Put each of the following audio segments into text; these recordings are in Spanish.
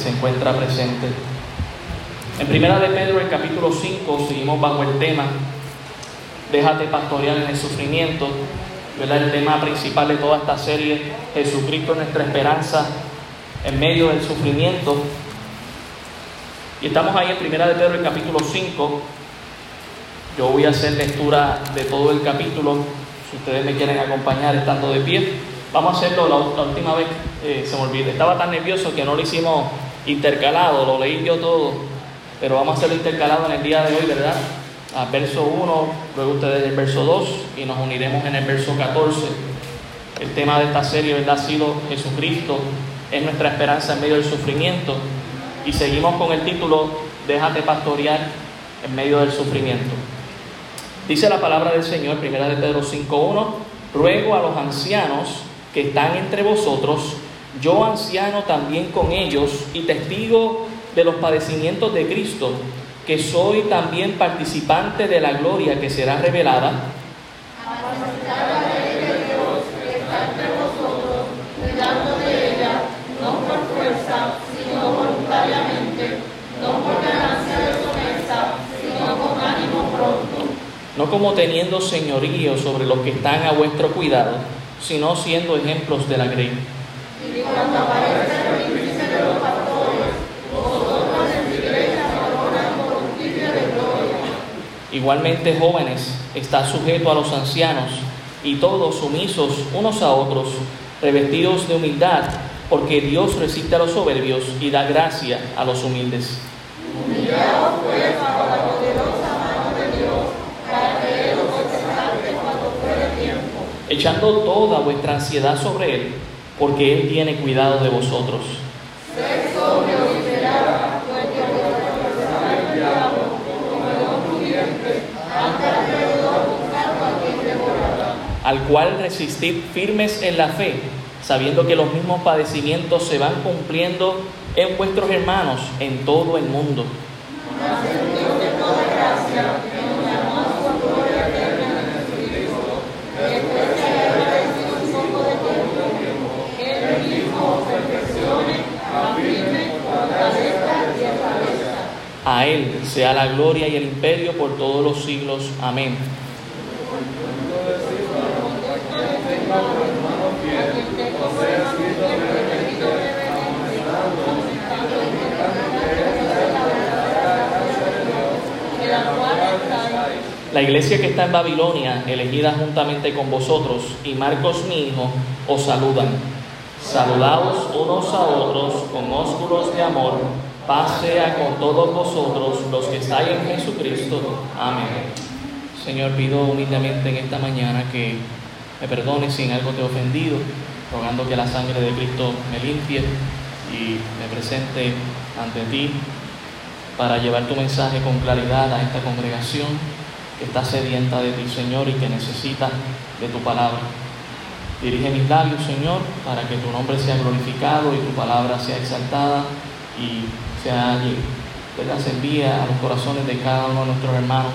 se encuentra presente. En Primera de Pedro, el capítulo 5, seguimos bajo el tema Déjate pastorear en el sufrimiento. ¿verdad? El tema principal de toda esta serie, Jesucristo nuestra esperanza en medio del sufrimiento. Y estamos ahí en Primera de Pedro, el capítulo 5. Yo voy a hacer lectura de todo el capítulo, si ustedes me quieren acompañar estando de pie. Vamos a hacerlo la, última vez, eh, se me olvidó. Estaba tan nervioso que no lo hicimos intercalado, lo leí yo todo, pero vamos a hacerlo intercalado en el día de hoy, ¿verdad? A verso 1, luego ustedes el verso 2 y nos uniremos en el verso 14. El tema de esta serie, ¿verdad? Ha sido Jesucristo, es nuestra esperanza en medio del sufrimiento. Y seguimos con el título, Déjate pastorear en medio del sufrimiento. Dice la palabra del Señor, primera de Pedro 5.1, ruego a los ancianos que están entre vosotros, yo anciano también con ellos y testigo de los padecimientos de Cristo, que soy también participante de la gloria que será revelada. no como teniendo señorío sobre los que están a vuestro cuidado, sino siendo ejemplos de la grey. Igualmente, jóvenes, está sujeto a los ancianos y todos sumisos unos a otros, revestidos de humildad, porque Dios resiste a los soberbios y da gracia a los humildes. Echando toda vuestra ansiedad sobre Él, porque Él tiene cuidado de vosotros. al cual resistid firmes en la fe, sabiendo que los mismos padecimientos se van cumpliendo en vuestros hermanos en todo el mundo. A Él sea la gloria y el imperio por todos los siglos. Amén. La iglesia que está en Babilonia, elegida juntamente con vosotros, y Marcos mi hijo, os saludan. Saludaos unos a otros con ósculos de amor Paz sea con todos vosotros los que estáis en Jesucristo. Amén. Señor, pido humildemente en esta mañana que me perdones si en algo te he ofendido, rogando que la sangre de Cristo me limpie y me presente ante ti para llevar tu mensaje con claridad a esta congregación que está sedienta de ti, Señor, y que necesita de tu palabra. Dirige mis labios, Señor, para que tu nombre sea glorificado y tu palabra sea exaltada y sea allí, ¿verdad? se envía a los corazones de cada uno de nuestros hermanos.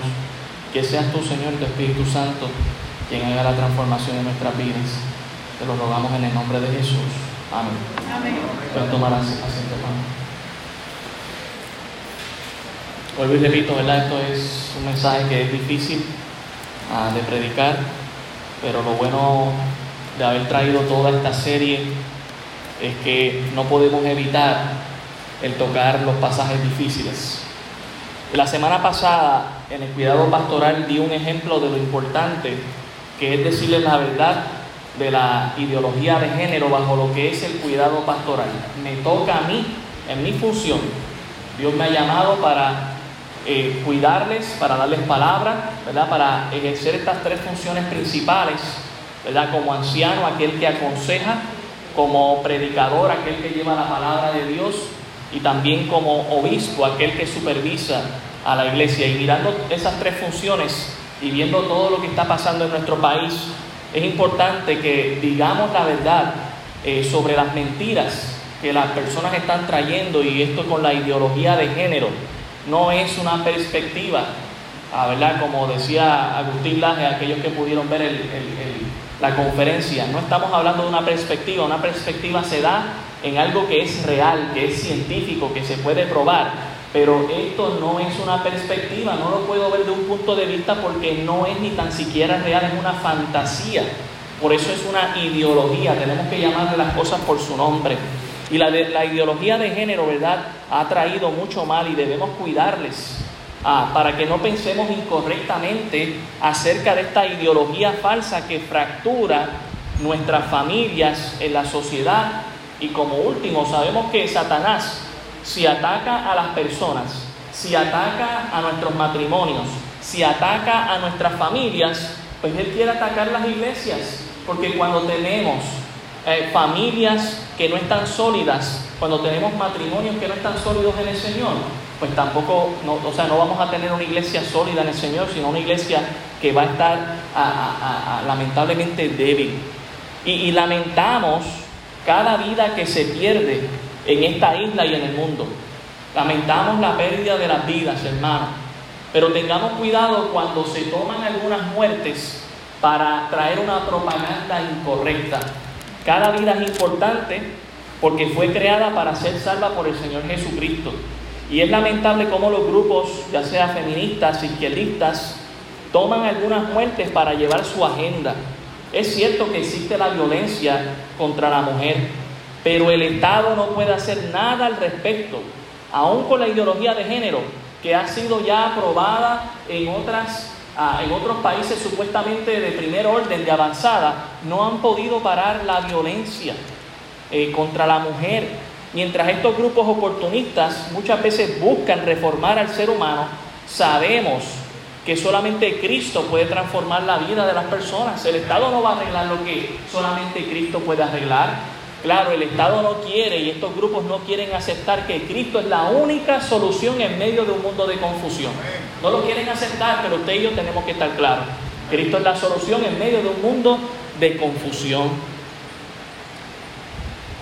Que seas tú, Señor, tu Espíritu Santo, quien haga la transformación de nuestras vidas. Te lo rogamos en el nombre de Jesús. Amén. Amén. Pueden tomar asiento, hermano. Vuelvo y repito, ¿verdad? Esto es un mensaje que es difícil ah, de predicar, pero lo bueno de haber traído toda esta serie es que no podemos evitar el tocar los pasajes difíciles. La semana pasada en el cuidado pastoral di un ejemplo de lo importante que es decirle la verdad de la ideología de género bajo lo que es el cuidado pastoral. Me toca a mí, en mi función. Dios me ha llamado para eh, cuidarles, para darles palabra, ¿verdad? para ejercer estas tres funciones principales, ¿verdad? como anciano, aquel que aconseja, como predicador, aquel que lleva la palabra de Dios y también como obispo, aquel que supervisa a la iglesia. Y mirando esas tres funciones y viendo todo lo que está pasando en nuestro país, es importante que digamos la verdad eh, sobre las mentiras que las personas están trayendo y esto con la ideología de género. No es una perspectiva, ah, ¿verdad? Como decía Agustín Laje, aquellos que pudieron ver la conferencia, no estamos hablando de una perspectiva, una perspectiva se da en algo que es real, que es científico, que se puede probar. Pero esto no es una perspectiva, no lo puedo ver de un punto de vista porque no es ni tan siquiera real, es una fantasía. Por eso es una ideología, tenemos que llamarle las cosas por su nombre. Y la, la ideología de género, ¿verdad?, ha traído mucho mal y debemos cuidarles ah, para que no pensemos incorrectamente acerca de esta ideología falsa que fractura nuestras familias en la sociedad. Y como último, sabemos que Satanás, si ataca a las personas, si ataca a nuestros matrimonios, si ataca a nuestras familias, pues él quiere atacar las iglesias. Porque cuando tenemos eh, familias que no están sólidas, cuando tenemos matrimonios que no están sólidos en el Señor, pues tampoco, o sea, no vamos a tener una iglesia sólida en el Señor, sino una iglesia que va a estar lamentablemente débil. Y, lamentamos cada vida que se pierde en esta isla y en el mundo. Lamentamos la pérdida de las vidas, hermanos. Pero tengamos cuidado cuando se toman algunas muertes para traer una propaganda incorrecta. Cada vida es importante porque fue creada para ser salva por el Señor Jesucristo. Y es lamentable cómo los grupos, ya sea feministas, izquierdistas, toman algunas muertes para llevar su agenda. Es cierto que existe la violencia contra la mujer, pero el Estado no puede hacer nada al respecto, aún con la ideología de género que ha sido ya aprobada en otras ah, en otros países supuestamente de primer orden, de avanzada, no han podido parar la violencia eh, contra la mujer. Mientras estos grupos oportunistas muchas veces buscan reformar al ser humano, sabemos que solamente Cristo puede transformar la vida de las personas. El Estado no va a arreglar lo que solamente Cristo puede arreglar. Claro, el Estado no quiere y estos grupos no quieren aceptar que Cristo es la única solución en medio de un mundo de confusión. No lo quieren aceptar, pero usted y yo tenemos que estar claros. Cristo es la solución en medio de un mundo de confusión.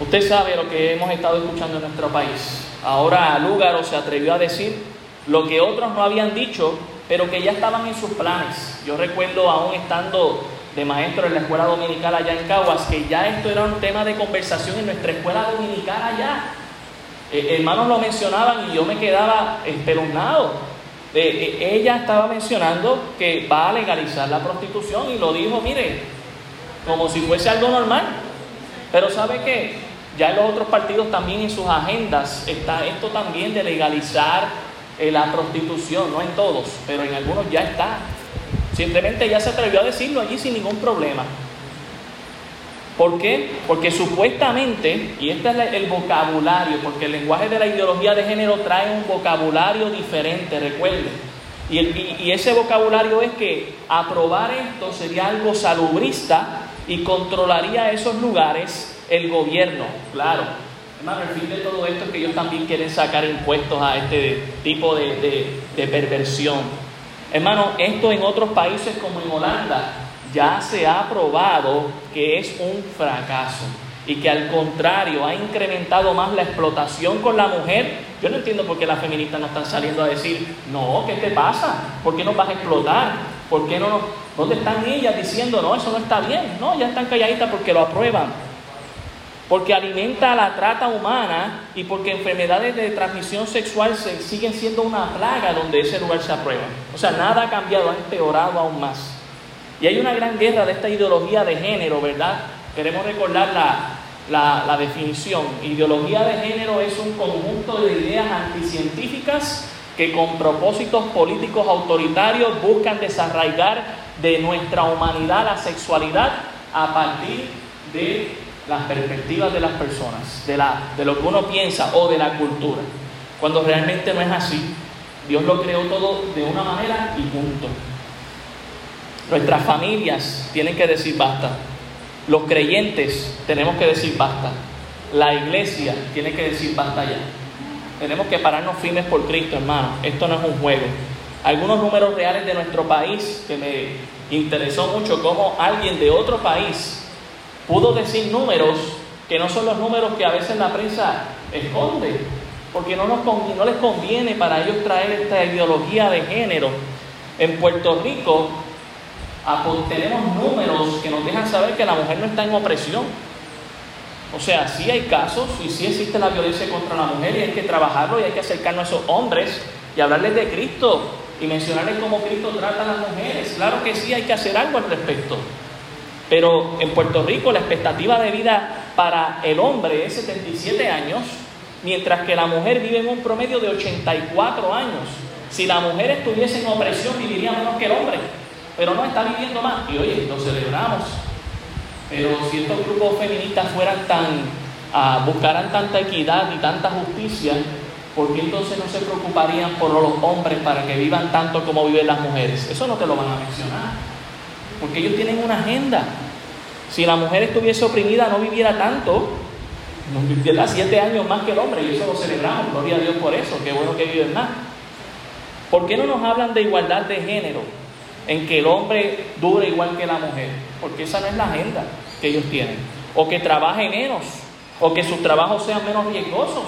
Usted sabe lo que hemos estado escuchando en nuestro país. Ahora Lúgaro se atrevió a decir lo que otros no habían dicho pero que ya estaban en sus planes. Yo recuerdo aún estando de maestro en la escuela dominical allá en Caguas, que ya esto era un tema de conversación en nuestra escuela dominical allá. Eh, hermanos lo mencionaban y yo me quedaba espeluznado. Eh, eh, ella estaba mencionando que va a legalizar la prostitución y lo dijo, mire, como si fuese algo normal. Pero ¿sabe qué? Ya en los otros partidos también en sus agendas está esto también de legalizar en la prostitución, no en todos, pero en algunos ya está. Simplemente ya se atrevió a decirlo allí sin ningún problema. ¿Por qué? Porque supuestamente, y este es el vocabulario, porque el lenguaje de la ideología de género trae un vocabulario diferente, recuerden. Y, y, ese vocabulario es que aprobar esto sería algo salubrista y controlaría esos lugares el gobierno, claro. Hermano, el fin de todo esto es que ellos también quieren sacar impuestos a este tipo de, perversión. Hermano, esto en otros países como en Holanda ya se ha probado que es un fracaso y que al contrario ha incrementado más la explotación con la mujer. Yo no entiendo por qué las feministas no están saliendo a decir, no, ¿qué te pasa? ¿Por qué nos vas a explotar? ¿Por qué no ¿Dónde están ellas diciendo, no, eso no está bien? No, ya están calladitas porque lo aprueban porque alimenta la trata humana y porque enfermedades de transmisión sexual se, siguen siendo una plaga donde ese lugar se aprueba. O sea, nada ha cambiado, ha empeorado aún más. Y hay una gran guerra de esta ideología de género, ¿verdad? Queremos recordar la, la definición. Ideología de género es un conjunto de ideas anticientíficas que con propósitos políticos autoritarios buscan desarraigar de nuestra humanidad la sexualidad a partir de las perspectivas de las personas, de, la, de lo que uno piensa o de la cultura, cuando realmente no es así. Dios lo creó todo de una manera y punto. Nuestras familias tienen que decir basta. Los creyentes tenemos que decir basta. La iglesia tiene que decir basta ya. Tenemos que pararnos firmes por Cristo, hermano. Esto no es un juego. Algunos números reales de nuestro país que me interesó mucho, como alguien de otro país pudo decir números que no son los números que a veces la prensa esconde, porque no, les conviene para ellos traer esta ideología de género. En Puerto Rico tenemos números que nos dejan saber que la mujer no está en opresión. O sea, sí hay casos y sí existe la violencia contra la mujer y hay que trabajarlo y hay que acercarnos a esos hombres y hablarles de Cristo y mencionarles cómo Cristo trata a las mujeres. Claro que sí, hay que hacer algo al respecto. Pero en Puerto Rico la expectativa de vida para el hombre es 77 años, mientras que la mujer vive en un promedio de 84 años. Si la mujer estuviese en opresión, viviría menos que el hombre, pero no está viviendo más. Y oye, lo celebramos. Pero si estos grupos feministas fueran tan, uh, buscaran tanta equidad y tanta justicia, ¿por qué entonces no se preocuparían por los hombres para que vivan tanto como viven las mujeres? Eso no te lo van a mencionar, porque ellos tienen una agenda. Si la mujer estuviese oprimida, no viviera tanto, viviera siete años más que el hombre, y eso lo celebramos, gloria a Dios por eso, qué bueno que viven más. ¿Por qué no nos hablan de igualdad de género? En que el hombre dure igual que la mujer, porque esa no es la agenda que ellos tienen. O que trabaje menos, o que sus trabajos sean menos riesgosos,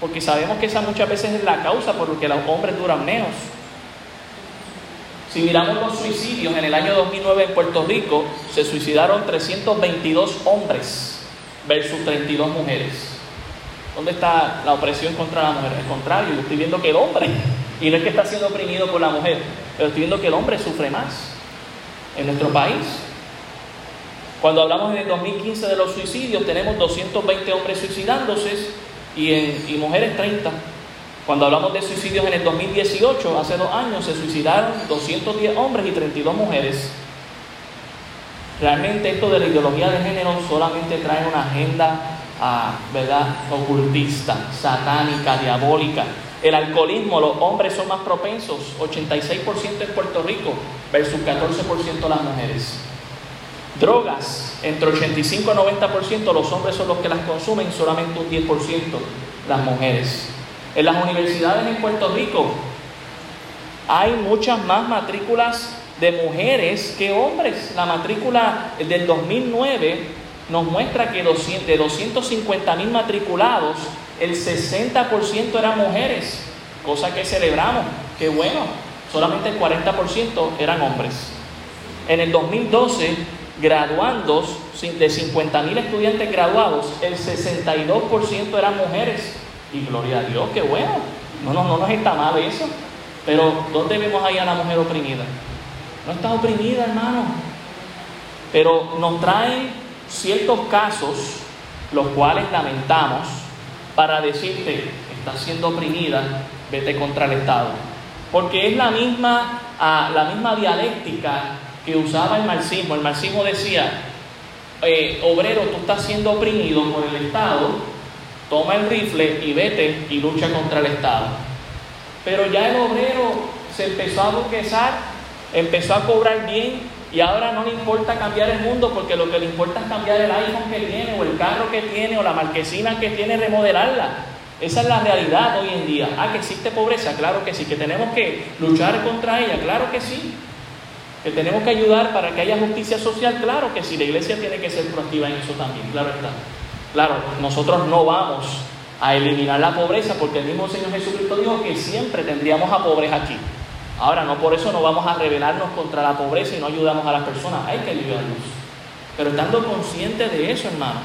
porque sabemos que esa muchas veces es la causa por la que los hombres duran menos. Si miramos los suicidios, en el año 2009 en Puerto Rico se suicidaron 322 hombres versus 32 mujeres. ¿Dónde está la opresión contra la mujer? Al contrario, yo estoy viendo que el hombre, y no es que está siendo oprimido por la mujer, pero estoy viendo que el hombre sufre más en nuestro país. Cuando hablamos en el 2015 de los suicidios, tenemos 220 hombres suicidándose y, en, mujeres 30. Cuando hablamos de suicidios en el 2018, hace dos años, se suicidaron 210 hombres y 32 mujeres. Realmente esto de la ideología de género solamente trae una agenda ah, ¿verdad? ocultista, satánica, diabólica. El alcoholismo, los hombres son más propensos, 86% en Puerto Rico versus 14% las mujeres. Drogas, entre 85 y 90% los hombres son los que las consumen, solamente un 10% las mujeres. En las universidades en Puerto Rico hay muchas más matrículas de mujeres que hombres. La matrícula del 2009 nos muestra que de 250 mil matriculados, el 60% eran mujeres, cosa que celebramos, que bueno, solamente el 40% eran hombres. En el 2012 graduandos, de 50 mil estudiantes graduados, el 62% eran mujeres. Y gloria a Dios, qué bueno. No, no, no nos está mal eso. Pero ¿dónde vemos ahí a la mujer oprimida? No está oprimida, hermano. Pero nos traen ciertos casos, los cuales lamentamos, para decirte, estás siendo oprimida, vete contra el Estado. Porque es la misma, ah, la misma dialéctica que usaba el marxismo. El marxismo decía, eh, obrero, tú estás siendo oprimido por el Estado, toma el rifle y vete y lucha contra el Estado. Pero ya el obrero se empezó a burguesar, empezó a cobrar bien y ahora no le importa cambiar el mundo porque lo que le importa es cambiar el iPhone que tiene o el carro que tiene o la marquesina que tiene, remodelarla. Esa es la realidad hoy en día. Ah, que existe pobreza, claro que sí, que tenemos que luchar contra ella, claro que sí que tenemos que ayudar para que haya justicia social, claro que sí, la iglesia tiene que ser proactiva en eso también, claro está. Claro, nosotros no vamos a eliminar la pobreza porque el mismo Señor Jesucristo dijo que siempre tendríamos a pobres aquí. Ahora, no por eso no vamos a rebelarnos contra la pobreza y no ayudamos a las personas, hay que ayudarlos. Pero estando conscientes de eso, hermanos,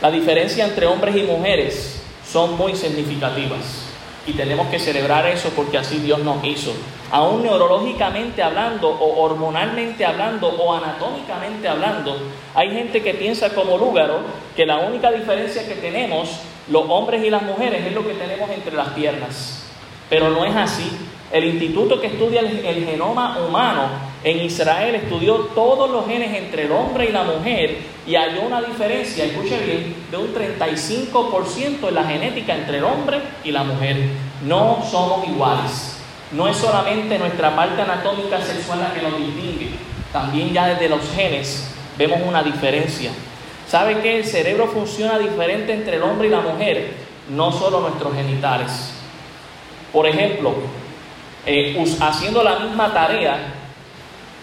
la diferencia entre hombres y mujeres son muy significativas. Y tenemos que celebrar eso porque así Dios nos hizo. Aún neurológicamente hablando, o hormonalmente hablando, o anatómicamente hablando, hay gente que piensa como Lúgaro que la única diferencia que tenemos los hombres y las mujeres es lo que tenemos entre las piernas. Pero no es así. El instituto que estudia el, genoma humano en Israel estudió todos los genes entre el hombre y la mujer y halló una diferencia, escuche bien, de un 35% en la genética entre el hombre y la mujer. No somos iguales. No es solamente nuestra parte anatómica sexual la que nos distingue, también ya desde los genes vemos una diferencia. ¿Sabe que el cerebro funciona diferente entre el hombre y la mujer? No solo nuestros genitales. Por ejemplo, eh, haciendo la misma tarea,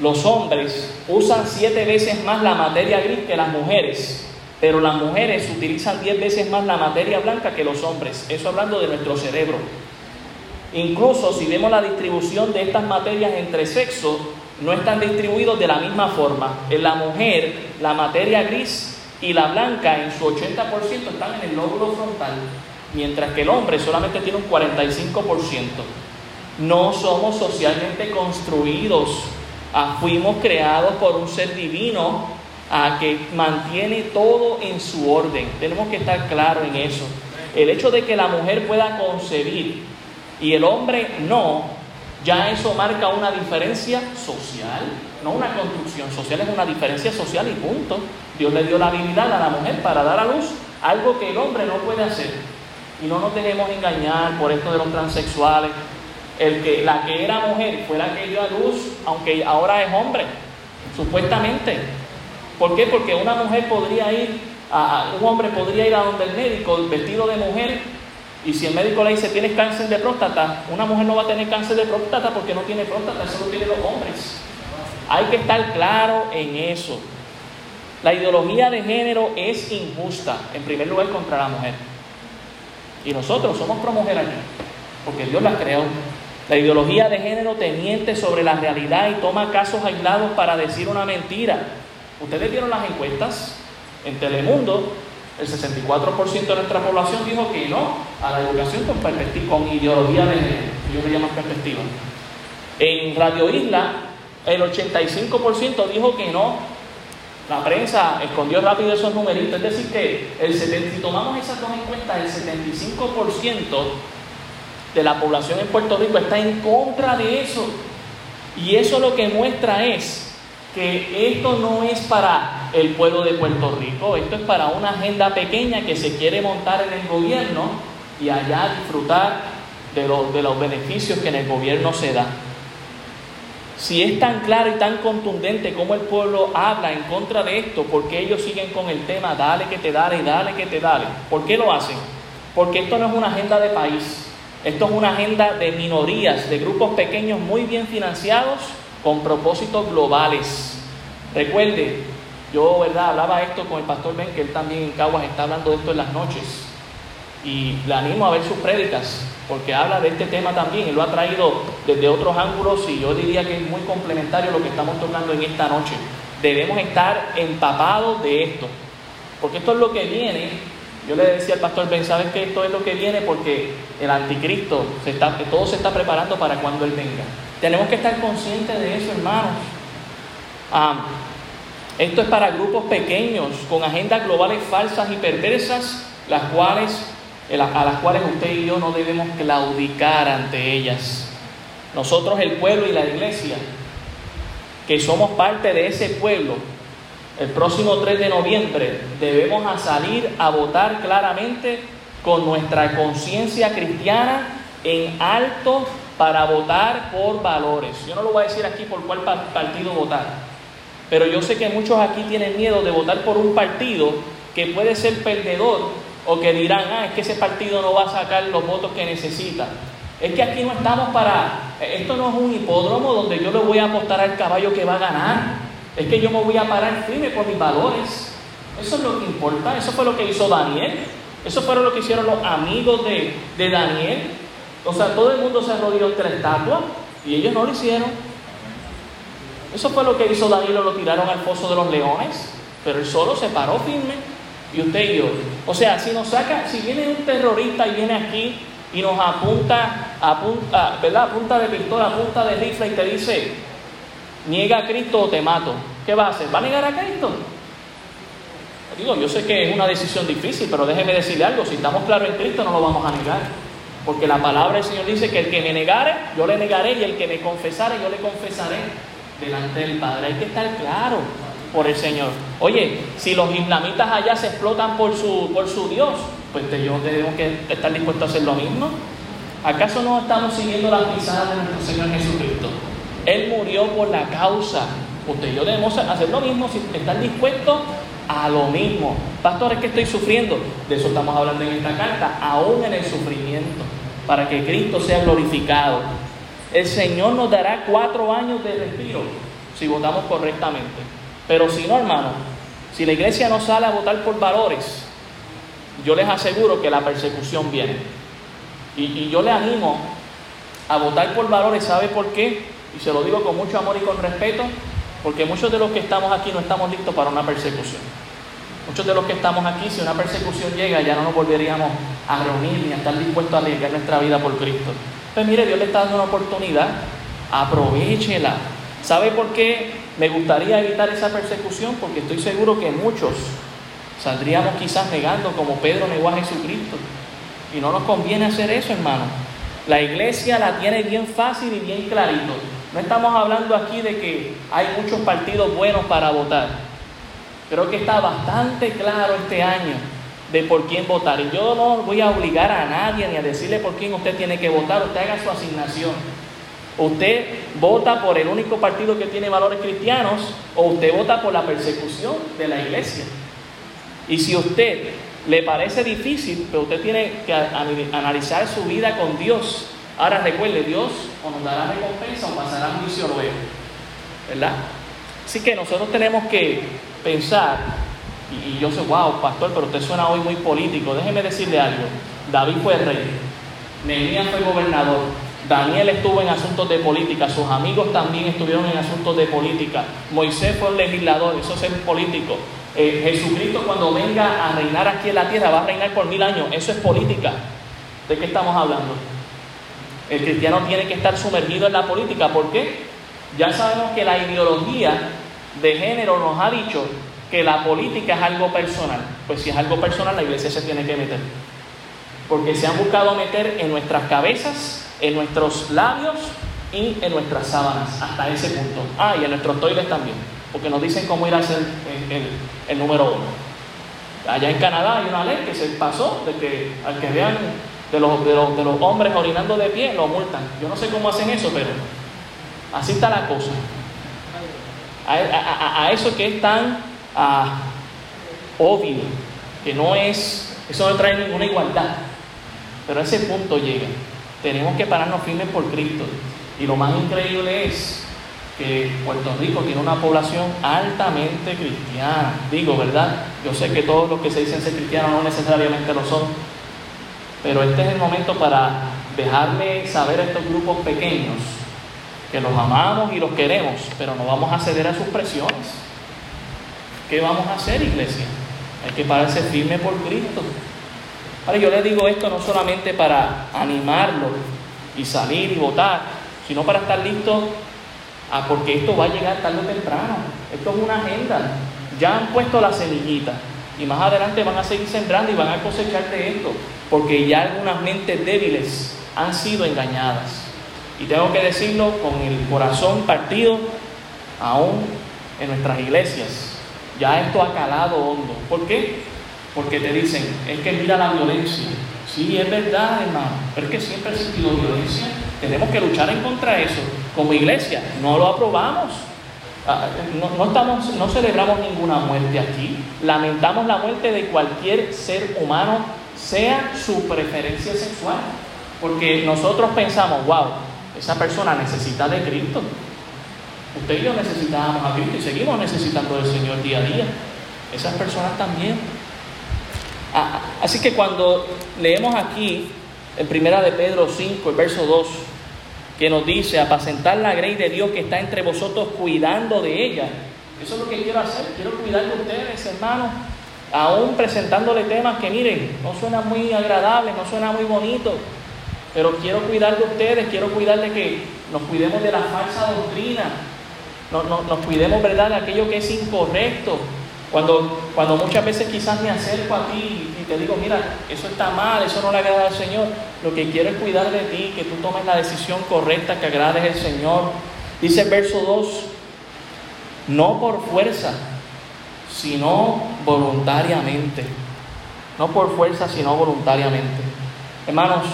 los hombres usan siete veces más la materia gris que las mujeres, pero las mujeres utilizan diez veces más la materia blanca que los hombres. Eso hablando de nuestro cerebro. Incluso si vemos la distribución de estas materias entre sexos, no están distribuidos de la misma forma. En la mujer, la materia gris y la blanca en su 80% están en el lóbulo frontal, mientras que el hombre solamente tiene un 45%. No somos socialmente construidos, ah, fuimos creados por un ser divino a que mantiene todo en su orden. Tenemos que estar claros en eso. El hecho de que la mujer pueda concebir y el hombre no, ya eso marca una diferencia social, no una construcción social, es una diferencia social y punto. Dios le dio la habilidad a la mujer para dar a luz algo que el hombre no puede hacer. Y no nos dejemos engañar por esto de los transexuales. El que, la que era mujer fue la que dio a luz, aunque ahora es hombre, supuestamente. ¿Por qué? Porque una mujer podría ir, a, un hombre podría ir a donde el médico vestido de mujer y si el médico le dice tienes cáncer de próstata, una mujer no va a tener cáncer de próstata porque no tiene próstata, eso lo tienen los hombres. Hay que estar claro en eso. La ideología de género es injusta, en primer lugar contra la mujer. Y nosotros somos pro mujer aquí, porque Dios la creó. La ideología de género te miente sobre la realidad y toma casos aislados para decir una mentira. Ustedes vieron las encuestas en Telemundo, el 64% de nuestra población dijo que no a la educación con, con ideología de género, yo le llamo perspectiva. En Radio Isla, el 85% dijo que no. La prensa escondió rápido esos numeritos, es decir, que el 70, si tomamos esas dos encuestas, el 75% de la población en Puerto Rico está en contra de eso. Y eso lo que muestra es que esto no es para el pueblo de Puerto Rico, esto es para una agenda pequeña que se quiere montar en el gobierno y allá disfrutar de, de los beneficios que en el gobierno se da. Si es tan claro y tan contundente como el pueblo habla en contra de esto, ¿por qué ellos siguen con el tema dale que te dale, dale que te dale? ¿Por qué lo hacen? Porque esto no es una agenda de país, esto es una agenda de minorías, de grupos pequeños muy bien financiados con propósitos globales. Recuerde, yo verdad hablaba esto con el pastor Ben, que él también en Caguas está hablando de esto en las noches. Y le animo a ver sus prédicas, porque habla de este tema también y lo ha traído desde otros ángulos y yo diría que es muy complementario lo que estamos tocando en esta noche. Debemos estar empapados de esto, porque esto es lo que viene. Yo le decía al pastor Ben, ¿sabes que esto es lo que viene? Porque el anticristo, se está, todo se está preparando para cuando Él venga. Tenemos que estar conscientes de eso, hermanos. Ah, esto es para grupos pequeños, con agendas globales falsas y perversas, las cuales, a las cuales usted y yo no debemos claudicar ante ellas. Nosotros, el pueblo y la iglesia, que somos parte de ese pueblo, el próximo 3 de noviembre debemos salir a votar claramente con nuestra conciencia cristiana en alto para votar por valores. Yo no lo voy a decir aquí por cuál partido votar, pero yo sé que muchos aquí tienen miedo de votar por un partido que puede ser perdedor o que dirán, ah, es que ese partido no va a sacar los votos que necesita. Es que aquí no estamos para, esto no es un hipódromo donde yo le voy a apostar al caballo que va a ganar. Es que yo me voy a parar firme por mis valores. Eso es lo que importa. Eso fue lo que hizo Daniel. Eso fue lo que hicieron los amigos de, Daniel. O sea, todo el mundo se arrodilló ante la estatua y ellos no lo hicieron. Eso fue lo que hizo Daniel, lo tiraron al foso de los leones, pero él solo se paró firme. Y usted y yo. O sea, si nos saca, si viene un terrorista y viene aquí y nos apunta, apunta, ¿verdad? Punta de pistola, punta de rifle y te dice, niega a Cristo o te mato. ¿Qué va a hacer? ¿Va a negar a Cristo? Digo, yo sé que es una decisión difícil, pero déjeme decirle algo, si estamos claros en Cristo no lo vamos a negar. Porque la palabra del Señor dice que el que me negare, yo le negaré, y el que me confesare, yo le confesaré delante del Padre. Hay que estar claro por el Señor. Oye, si los islamitas allá se explotan por su, por su Dios, pues yo tenemos que estar dispuestos a hacer lo mismo. ¿Acaso no estamos siguiendo las pisadas de nuestro Señor Jesucristo? Él murió por la causa. Usted y yo debemos hacer lo mismo si están dispuestos a lo mismo. Pastor, es que estoy sufriendo. De eso estamos hablando en esta carta, aún en el sufrimiento, para que Cristo sea glorificado. El Señor nos dará cuatro años de respiro si votamos correctamente. Pero si no, hermano, si la iglesia no sale a votar por valores, yo les aseguro que la persecución viene. Y, yo le animo a votar por valores, ¿sabe por qué? Y se lo digo con mucho amor y con respeto, porque muchos de los que estamos aquí no estamos listos para una persecución. Muchos de los que estamos aquí, si una persecución llega, ya no nos volveríamos a reunir ni a estar dispuestos a arriesgar nuestra vida por Cristo. Pues mire, Dios le está dando una oportunidad, aprovechela. ¿Sabe por qué me gustaría evitar esa persecución? Porque estoy seguro que muchos saldríamos quizás negando como Pedro negó a Jesucristo. Y no nos conviene hacer eso, hermano. La iglesia la tiene bien fácil y bien clarito. No estamos hablando aquí de que hay muchos partidos buenos para votar. Creo que está bastante claro este año de por quién votar. Y yo no voy a obligar a nadie ni a decirle por quién usted tiene que votar. Usted haga su asignación. Usted vota por el único partido que tiene valores cristianos o usted vota por la persecución de la iglesia. Y si usted le parece difícil, pero usted tiene que analizar su vida con Dios. Ahora recuerde, Dios o nos dará recompensa o pasará juicio luego. ¿Verdad? Así que nosotros tenemos que pensar, y, yo sé, wow, pastor, pero usted suena hoy muy político. Déjeme decirle algo. David fue rey, Nehemías fue gobernador, Daniel estuvo en asuntos de política, sus amigos también estuvieron en asuntos de política, Moisés fue legislador, eso es político. Eh, Jesucristo cuando venga a reinar aquí en la tierra va a reinar por mil años. Eso es política. ¿De qué estamos hablando? El cristiano tiene que estar sumergido en la política. ¿Por qué? Ya sabemos que la ideología de género nos ha dicho que la política es algo personal. Pues si es algo personal, la iglesia se tiene que meter. Porque se han buscado meter en nuestras cabezas, en nuestros labios y en nuestras sábanas, hasta ese punto. Ah, y en nuestros toiles también porque nos dicen cómo ir a ser el, número uno. Allá en Canadá hay una ley que se pasó de que al que vean de los, de los, hombres orinando de pie, lo multan. Yo no sé cómo hacen eso, pero así está la cosa. A, eso que es tan ah, obvio, que no es, eso no trae ninguna igualdad, pero a ese punto llega. Tenemos que pararnos firmes por Cristo. Y lo más increíble es que Puerto Rico tiene una población altamente cristiana. Digo, ¿verdad? Yo sé que todos los que se dicen ser cristianos no necesariamente lo son, pero este es el momento para dejarle saber a estos grupos pequeños que los amamos y los queremos, pero no vamos a ceder a sus presiones. ¿Qué vamos a hacer, iglesia? Hay que pararse firme por Cristo. Ahora yo le digo esto no solamente para animarlo y salir y votar, sino para estar listo Ah, porque esto va a llegar tarde o temprano. Esto es una agenda. Ya han puesto la semillita y más adelante van a seguir sembrando y van a cosechar de esto, porque ya algunas mentes débiles han sido engañadas. Y tengo que decirlo con el corazón partido, aún en nuestras iglesias. Ya esto ha calado hondo. ¿Por qué? Porque te dicen, es que mira la violencia. Sí, es verdad, hermano, pero es que siempre ha existido violencia. Tenemos que luchar en contra de eso como iglesia. No lo aprobamos. Ah, no, estamos, no celebramos ninguna muerte aquí. Lamentamos la muerte de cualquier ser humano, sea su preferencia sexual. Porque nosotros pensamos, wow, esa persona necesita de Cristo. Usted y yo necesitábamos a Cristo y seguimos necesitando del Señor día a día. Esas personas también. Así que cuando leemos aquí en Primera de Pedro 5, el verso 2, que nos dice apacentar la grey de Dios que está entre vosotros cuidando de ella. Eso es lo que quiero hacer, quiero cuidar de ustedes, hermanos, aún presentándole temas que miren, no suena muy agradable, no suena muy bonito, pero quiero cuidar de ustedes, quiero cuidar de que nos cuidemos de la falsa doctrina, nos, nos cuidemos, ¿verdad?, de aquello que es incorrecto, cuando, cuando muchas veces quizás me acerco a ti y te digo, mira, eso está mal, eso no le agrada al Señor, lo que quiero es cuidar de ti, que tú tomes la decisión correcta, que agrades al Señor. Dice el verso 2, no por fuerza, sino voluntariamente. No por fuerza, sino voluntariamente. Hermanos,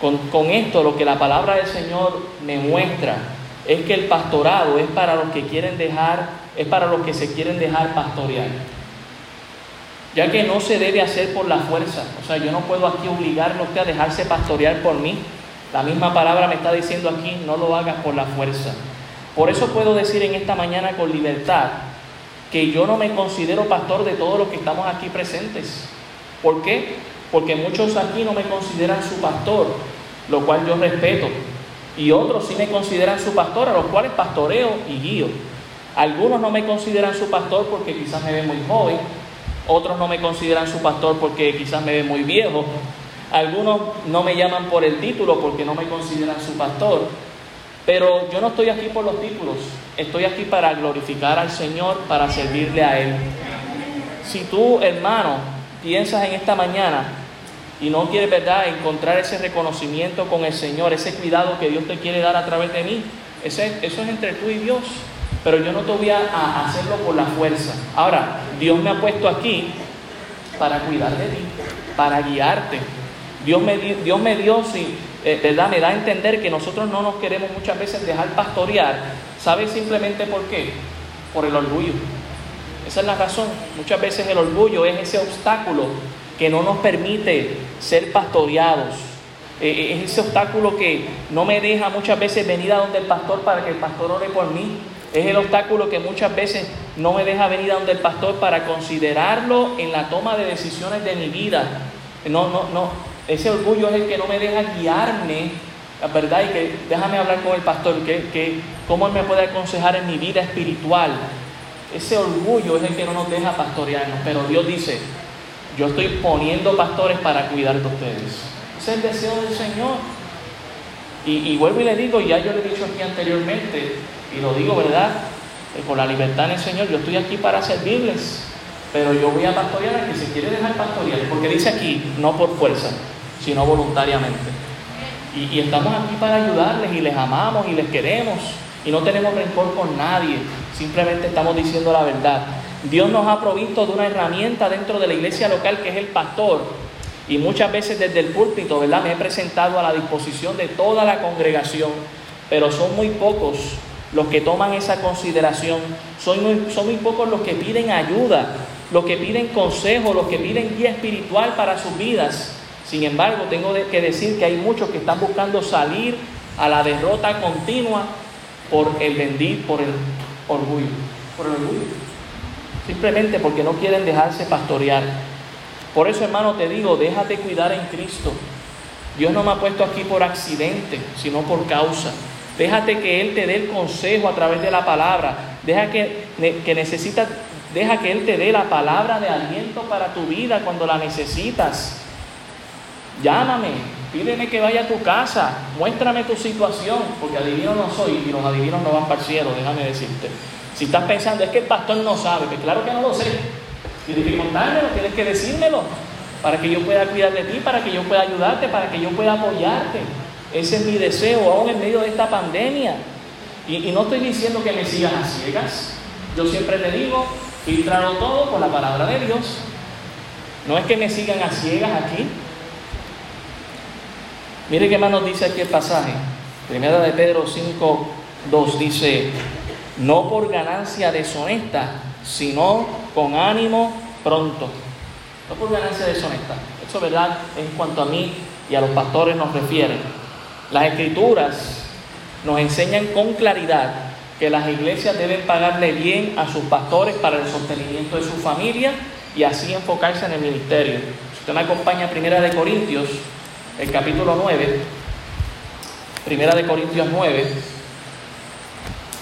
con, con esto lo que la palabra del Señor me muestra es que el pastorado es para los que quieren dejar es para los que se quieren dejar pastorear. Ya que no se debe hacer por la fuerza. O sea, yo no puedo aquí obligarlo a usted a dejarse pastorear por mí. La misma palabra me está diciendo aquí, no lo hagas por la fuerza. Por eso puedo decir en esta mañana con libertad que yo no me considero pastor de todos los que estamos aquí presentes. ¿Por qué? Porque muchos aquí no me consideran su pastor, lo cual yo respeto. Y otros sí me consideran su pastor, a los cuales pastoreo y guío. Algunos no me consideran su pastor porque quizás me ven muy joven, otros no me consideran su pastor porque quizás me ven muy viejo, algunos no me llaman por el título porque no me consideran su pastor, pero yo no estoy aquí por los títulos, estoy aquí para glorificar al Señor, para servirle a Él. Si tú, hermano, piensas en esta mañana y no quieres, ¿verdad?, encontrar ese reconocimiento con el Señor, ese cuidado que Dios te quiere dar a través de mí, ese, eso es entre tú y Dios pero yo no te voy a hacerlo por la fuerza. Ahora, Dios me ha puesto aquí para cuidar de ti, para guiarte. Dios me, Dios me dio, si, eh, ¿verdad? Me da a entender que nosotros no nos queremos muchas veces dejar pastorear. ¿Sabes simplemente por qué? Por el orgullo. Esa es la razón. Muchas veces el orgullo es ese obstáculo que no nos permite ser pastoreados. Eh, eh, es ese obstáculo que no me deja muchas veces venir a donde el pastor para que el pastor ore por mí. Es el obstáculo que muchas veces no me deja venir a donde el pastor para considerarlo en la toma de decisiones de mi vida. No, no, no. Ese orgullo es el que no me deja guiarme, ¿verdad? Y que déjame hablar con el pastor, que, que cómo él me puede aconsejar en mi vida espiritual. Ese orgullo es el que no nos deja pastorearnos. Pero Dios dice, yo estoy poniendo pastores para cuidar de ustedes. Es el deseo del Señor. Y, y vuelvo y le digo, ya yo le he dicho aquí anteriormente, y lo digo, ¿verdad? Por la libertad en el Señor, yo estoy aquí para servirles, pero yo voy a pastorear a que se quiere dejar pastorear, porque dice aquí, no por fuerza, sino voluntariamente. Y, estamos aquí para ayudarles y les amamos y les queremos y no tenemos rencor con nadie, simplemente estamos diciendo la verdad. Dios nos ha provisto de una herramienta dentro de la iglesia local que es el pastor. Y muchas veces desde el púlpito, ¿verdad? Me he presentado a la disposición de toda la congregación, pero son muy pocos los que toman esa consideración, son muy, son muy pocos los que piden ayuda, los que piden consejo, los que piden guía espiritual para sus vidas. Sin embargo, tengo que decir que hay muchos que están buscando salir a la derrota continua por el bendito, por el orgullo, por el orgullo. Simplemente porque no quieren dejarse pastorear. Por eso, hermano, te digo, déjate cuidar en Cristo. Dios no me ha puesto aquí por accidente, sino por causa. Déjate que Él te dé el consejo a través de la palabra. Deja que, que necesitas, deja que Él te dé la palabra de aliento para tu vida cuando la necesitas. Llámame, pídeme que vaya a tu casa, muéstrame tu situación, porque adivino no soy y los adivinos no van para el cielo, déjame decirte. Si estás pensando, es que el pastor no sabe, pues claro que no lo sé. Y dificultármelo, tienes que decírmelo, para que yo pueda cuidar de ti, para que yo pueda ayudarte, para que yo pueda apoyarte. Ese es mi deseo, aún en medio de esta pandemia. Y, no estoy diciendo que me sigan a ciegas. Yo siempre te digo, filtrarlo todo con la palabra de Dios. No es que me sigan a ciegas aquí. Mire qué más nos dice aquí el pasaje. Primera de Pedro 5, 2 dice, no por ganancia deshonesta, sino con ánimo pronto. No por ganancia deshonesta. Eso, ¿verdad? En cuanto a mí y a los pastores nos refiere. Las escrituras nos enseñan con claridad que las iglesias deben pagarle bien a sus pastores para el sostenimiento de su familia y así enfocarse en el ministerio. Si usted me acompaña a Primera de Corintios, el capítulo 9, Primera de Corintios 9,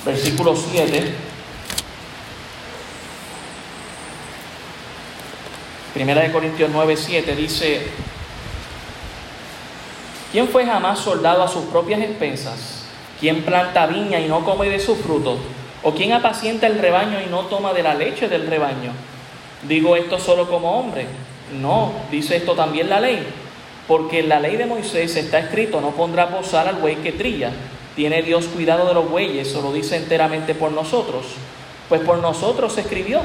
versículo 7. Primera de Corintios 9, 7 dice, ¿Quién fue jamás soldado a sus propias expensas? ¿Quién planta viña y no come de su fruto? ¿O quién apacienta el rebaño y no toma de la leche del rebaño? ¿Digo esto solo como hombre? No, dice esto también la ley. Porque en la ley de Moisés está escrito, no pondrá posar al buey que trilla. ¿Tiene Dios cuidado de los bueyes o lo dice enteramente por nosotros? Pues por nosotros se escribió,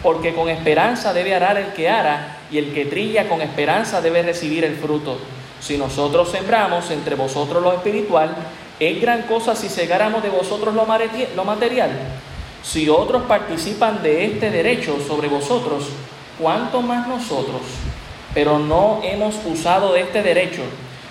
porque con esperanza debe arar el que ara y el que trilla con esperanza debe recibir el fruto. Si nosotros sembramos entre vosotros lo espiritual, es gran cosa si segáramos de vosotros lo material. Si otros participan de este derecho sobre vosotros, ¿cuánto más nosotros? Pero no hemos usado este derecho,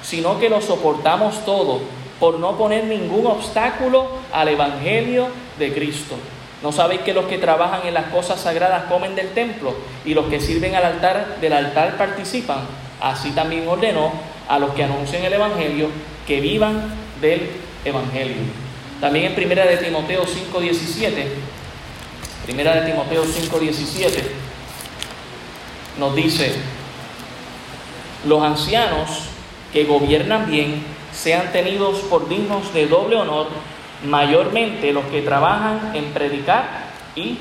sino que lo soportamos todo por no poner ningún obstáculo al Evangelio de Cristo. ¿No sabéis que los que trabajan en las cosas sagradas comen del templo y los que sirven al altar del altar participan? Así también ordenó a los que anuncian el Evangelio que vivan del evangelio. También en Primera de Timoteo 5:17, Primera de Timoteo 5:17 nos dice, los ancianos que gobiernan bien sean tenidos por dignos de doble honor, mayormente los que trabajan en predicar y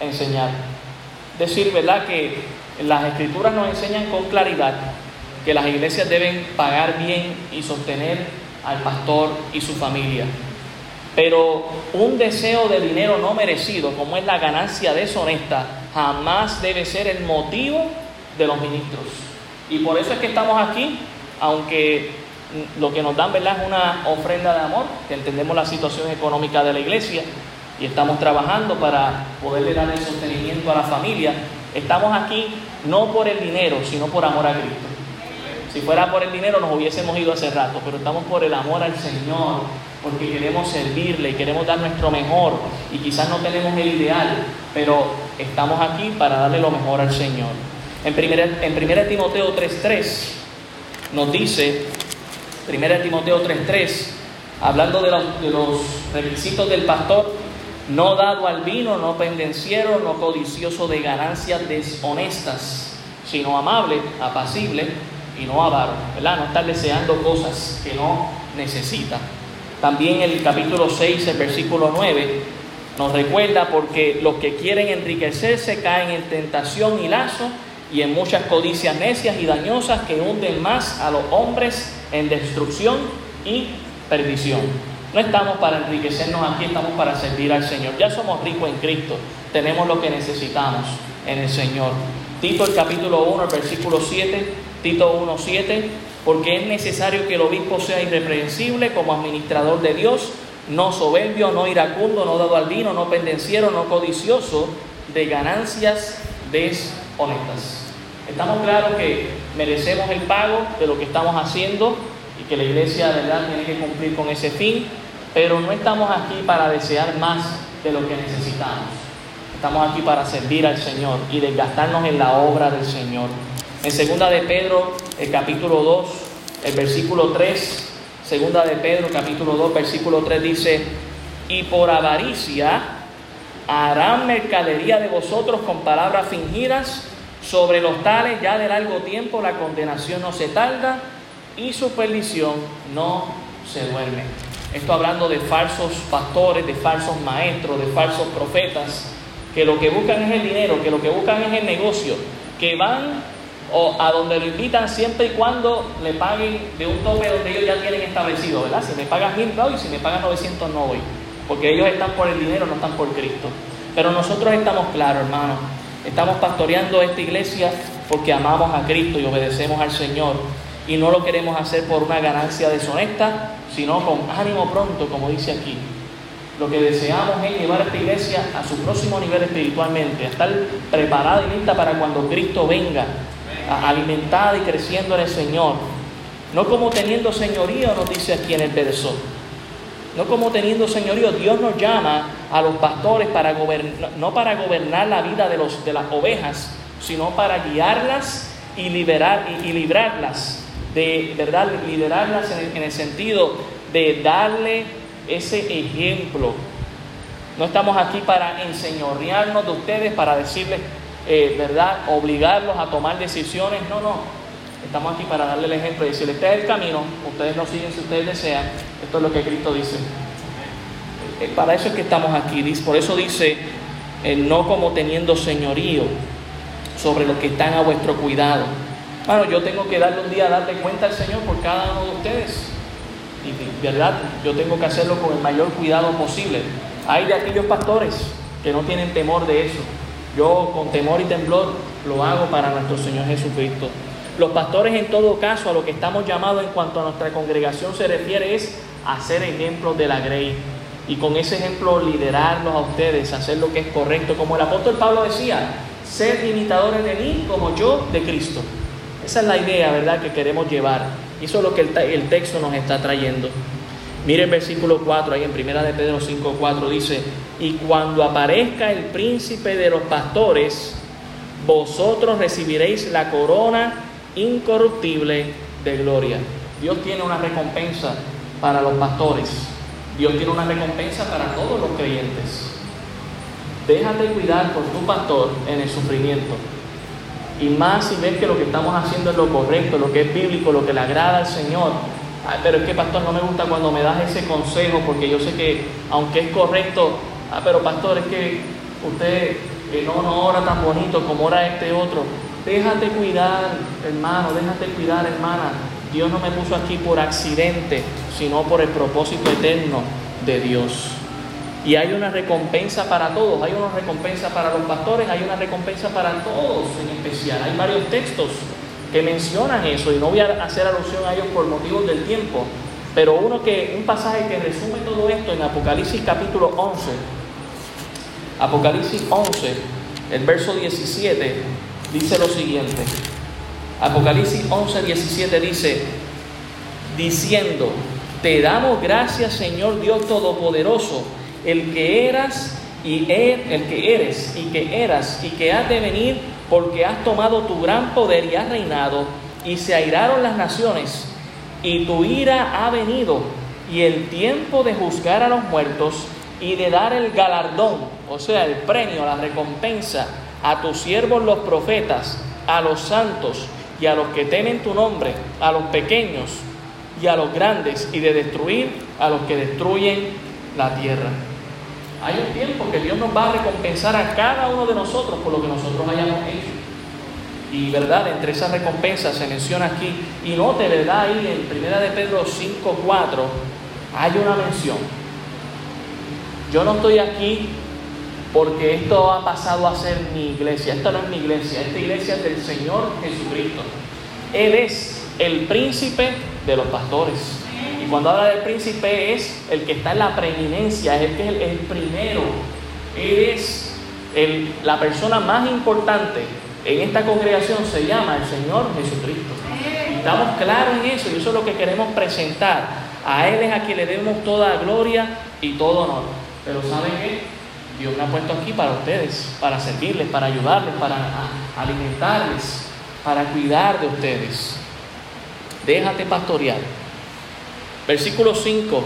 enseñar. Decir, ¿verdad? Que las escrituras nos enseñan con claridad que las iglesias deben pagar bien y sostener al pastor y su familia. Pero un deseo de dinero no merecido, como es la ganancia deshonesta, jamás debe ser el motivo de los ministros. Y por eso es que estamos aquí, aunque lo que nos dan ¿verdad? es una ofrenda de amor, que entendemos la situación económica de la iglesia y estamos trabajando para poderle dar el sostenimiento a la familia. Estamos aquí no por el dinero, sino por amor a Cristo. Si fuera por el dinero nos hubiésemos ido hace rato, pero estamos por el amor al Señor, porque queremos servirle y queremos dar nuestro mejor y quizás no tenemos el ideal, pero estamos aquí para darle lo mejor al Señor. En 1 en Timoteo 3.3 nos dice, 1 Timoteo 3.3, hablando de los, de los requisitos del pastor, no dado al vino, no pendenciero, no codicioso de ganancias deshonestas, sino amable, apacible y no avaro, ¿verdad? No estar deseando cosas que no necesita. También el capítulo 6, el versículo 9, nos recuerda porque los que quieren enriquecerse caen en tentación y lazo y en muchas codicias necias y dañosas que hunden más a los hombres en destrucción y perdición. No estamos para enriquecernos aquí, estamos para servir al Señor. Ya somos ricos en Cristo, tenemos lo que necesitamos en el Señor. Tito el capítulo 1, el versículo 7, Tito 1, 7, porque es necesario que el obispo sea irreprensible como administrador de Dios, no soberbio, no iracundo, no dado al vino, no pendenciero, no codicioso de ganancias deshonestas. Estamos claros que merecemos el pago de lo que estamos haciendo y que la iglesia de verdad tiene que cumplir con ese fin, pero no estamos aquí para desear más de lo que necesitamos. Estamos aquí para servir al Señor y desgastarnos en la obra del Señor. En segunda de Pedro, el capítulo 2, el versículo 3, segunda de Pedro, capítulo 2, versículo 3 dice, y por avaricia harán mercadería de vosotros con palabras fingidas, sobre los tales ya de largo tiempo la condenación no se tarda y su perdición no se duerme. Esto hablando de falsos pastores, de falsos maestros, de falsos profetas, que lo que buscan es el dinero, que lo que buscan es el negocio, que van o a donde lo invitan siempre y cuando le paguen de un tope donde ellos ya tienen establecido, ¿verdad? Si me pagan mil y si me pagan 900 no voy, porque ellos están por el dinero, no están por Cristo. Pero nosotros estamos claros, hermanos, estamos pastoreando esta iglesia porque amamos a Cristo y obedecemos al Señor y no lo queremos hacer por una ganancia deshonesta, sino con ánimo pronto, como dice aquí. Lo que deseamos es llevar esta iglesia a su próximo nivel espiritualmente, a estar preparada y lista para cuando Cristo venga alimentada y creciendo en el Señor. No como teniendo señorío, nos dice aquí en el verso. No como teniendo señorío, Dios nos llama a los pastores para gobernar, no para gobernar la vida de, los, de las ovejas, sino para guiarlas y, liberar, y, librarlas, de verdad, liderarlas en el, en el sentido de darle ese ejemplo. No estamos aquí para enseñorearnos de ustedes, para decirles eh, ¿verdad?, obligarlos a tomar decisiones. No, no. Estamos aquí para darle el ejemplo y decirle, este es el camino, ustedes lo siguen si ustedes desean. Esto es lo que Cristo dice. Eh, para eso es que estamos aquí. Por eso dice, no como teniendo señorío sobre los que están a vuestro cuidado. Bueno, yo tengo que darle un día, darle cuenta al Señor por cada uno de ustedes. Y verdad, yo tengo que hacerlo con el mayor cuidado posible. Hay de aquellos pastores que no tienen temor de eso. Yo con temor y temblor lo hago para nuestro Señor Jesucristo. Los pastores en todo caso a lo que estamos llamados en cuanto a nuestra congregación se refiere es hacer ejemplos de la grey y con ese ejemplo liderarlos a ustedes, hacer lo que es correcto, como el apóstol Pablo decía, ser imitadores de mí como yo de Cristo. Esa es la idea, ¿verdad?, que queremos llevar. Eso es lo que el, el texto nos está trayendo. Mire el versículo 4, ahí en primera de Pedro 5, 4 dice, y cuando aparezca el príncipe de los pastores, vosotros recibiréis la corona incorruptible de gloria. Dios tiene una recompensa para los pastores. Dios tiene una recompensa para todos los creyentes. Déjate cuidar por tu pastor en el sufrimiento. Y más si ves que lo que estamos haciendo es lo correcto, lo que es bíblico, lo que le agrada al Señor. Ay, pero es que pastor no me gusta cuando me das ese consejo porque yo sé que aunque es correcto, ah, pero pastor es que usted eh, no, no ora tan bonito como ora este otro. Déjate cuidar, hermano, déjate cuidar, hermana. Dios no me puso aquí por accidente, sino por el propósito eterno de Dios. Y hay una recompensa para todos, hay una recompensa para los pastores, hay una recompensa para todos en especial. Hay varios textos que mencionan eso y no voy a hacer alusión a ellos por motivos del tiempo, pero uno que un pasaje que resume todo esto en Apocalipsis capítulo 11. Apocalipsis 11, el verso 17 dice lo siguiente. Apocalipsis 11, 17 dice, diciendo, te damos gracias Señor Dios Todopoderoso, el que eras y er, el que eres y que eras y que has de venir, porque has tomado tu gran poder y has reinado, y se airaron las naciones, y tu ira ha venido, y el tiempo de juzgar a los muertos y de dar el galardón, o sea, el premio, la recompensa a tus siervos los profetas, a los santos y a los que temen tu nombre, a los pequeños y a los grandes, y de destruir a los que destruyen la tierra. Hay un tiempo que Dios nos va a recompensar a cada uno de nosotros por lo que nosotros hayamos hecho. Y verdad, entre esas recompensas se menciona aquí, y note, verdad, ahí en 1 de Pedro 5.4 hay una mención. Yo no estoy aquí porque esto ha pasado a ser mi iglesia. Esta no es mi iglesia, esta iglesia es del Señor Jesucristo. Él es el príncipe de los pastores. Y cuando habla del príncipe es el que está en la preeminencia, es el que es el, primero. Él es la persona más importante en esta congregación, se llama el Señor Jesucristo. estamos claros en eso y eso es lo que queremos presentar. A Él es a quien le demos toda gloria y todo honor. Pero ¿saben qué? Dios me ha puesto aquí para ustedes, para servirles, para ayudarles, para alimentarles, para cuidar de ustedes. Déjate pastorear. Versículo 5,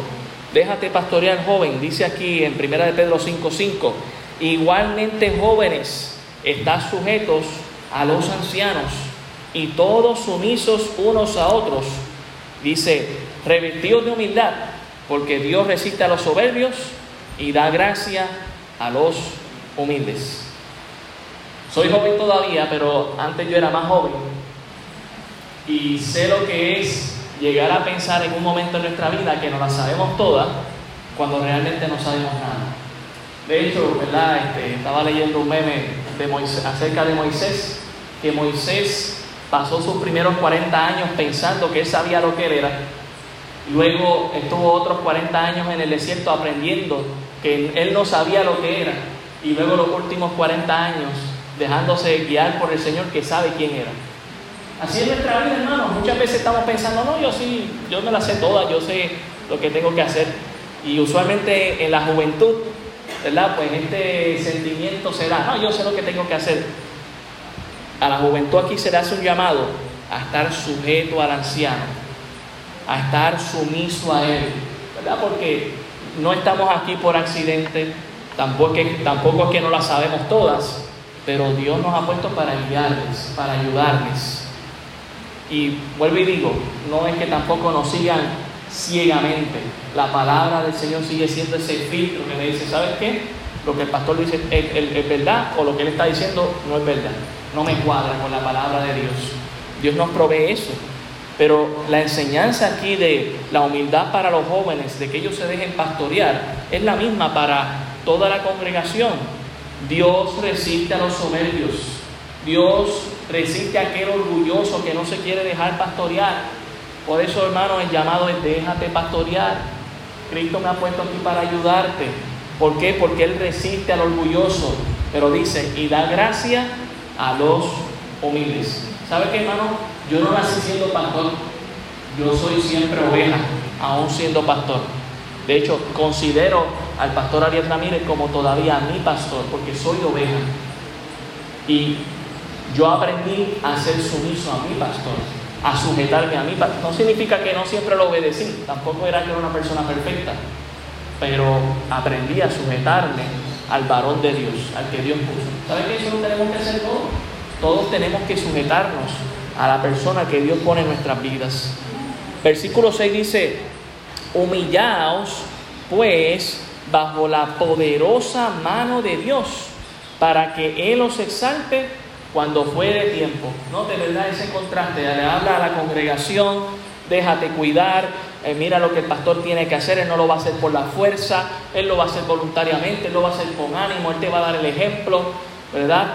déjate pastorear joven, dice aquí en 1 de Pedro 5:5, igualmente jóvenes, estás sujetos a los ancianos y todos sumisos unos a otros. Dice, revestidos de humildad, porque Dios resiste a los soberbios y da gracia a los humildes. Soy joven todavía, pero antes yo era más joven y sé lo que es llegar a pensar en un momento en nuestra vida que no la sabemos todas cuando realmente no sabemos nada. De hecho, ¿verdad? Este, estaba leyendo un meme de acerca de Moisés, que Moisés pasó sus primeros 40 años pensando que él sabía lo que él era. Luego estuvo otros 40 años en el desierto aprendiendo que él no sabía lo que era. Y luego los últimos 40 años dejándose guiar por el Señor que sabe quién era. Así es nuestra vida, hermano. Muchas veces estamos pensando, no, yo sí, yo me la sé toda, yo sé lo que tengo que hacer. Y usualmente en la juventud, ¿verdad? Pues este sentimiento se da, no, yo sé lo que tengo que hacer. A la juventud aquí se le hace un llamado a estar sujeto al anciano, a estar sumiso a él, ¿verdad? Porque no estamos aquí por accidente, tampoco, es que no las sabemos todas, pero Dios nos ha puesto para guiarles, para ayudarles. Y vuelvo y digo, no es que tampoco nos sigan ciegamente. La palabra del Señor sigue siendo ese filtro que me dice, ¿sabes qué? Lo que el pastor dice es, verdad o lo que él está diciendo no es verdad. No me cuadra con la palabra de Dios. Dios nos provee eso. Pero la enseñanza aquí de la humildad para los jóvenes, de que ellos se dejen pastorear, es la misma para toda la congregación. Dios resiste a los soberbios Dios resiste a aquel orgulloso que no se quiere dejar pastorear. Por eso, hermano, el llamado es déjate pastorear. Cristo me ha puesto aquí para ayudarte. ¿Por qué? Porque Él resiste al orgulloso. Pero dice, y da gracia a los humildes. ¿Sabe qué, hermano? Yo no nací siendo pastor. Yo soy siempre oveja, aún siendo pastor. De hecho, considero al pastor Ariel Ramírez como todavía mi pastor, porque soy oveja. Y yo aprendí a ser sumiso a mi pastor, a sujetarme a mi pastor. No significa que no siempre lo obedecí, tampoco era que era una persona perfecta, pero aprendí a sujetarme al varón de Dios, al que Dios puso. ¿Sabe que eso lo tenemos que hacer todos? Todos tenemos que sujetarnos a la persona que Dios pone en nuestras vidas. Versículo 6 dice, humillaos pues bajo la poderosa mano de Dios, para que Él os exalte cuando fuere tiempo. Note, ¿verdad? Ese contraste. Le habla a la congregación, déjate cuidar, eh, mira lo que el pastor tiene que hacer, Él no lo va a hacer por la fuerza, Él lo va a hacer voluntariamente, Él lo va a hacer con ánimo, Él te va a dar el ejemplo, ¿verdad?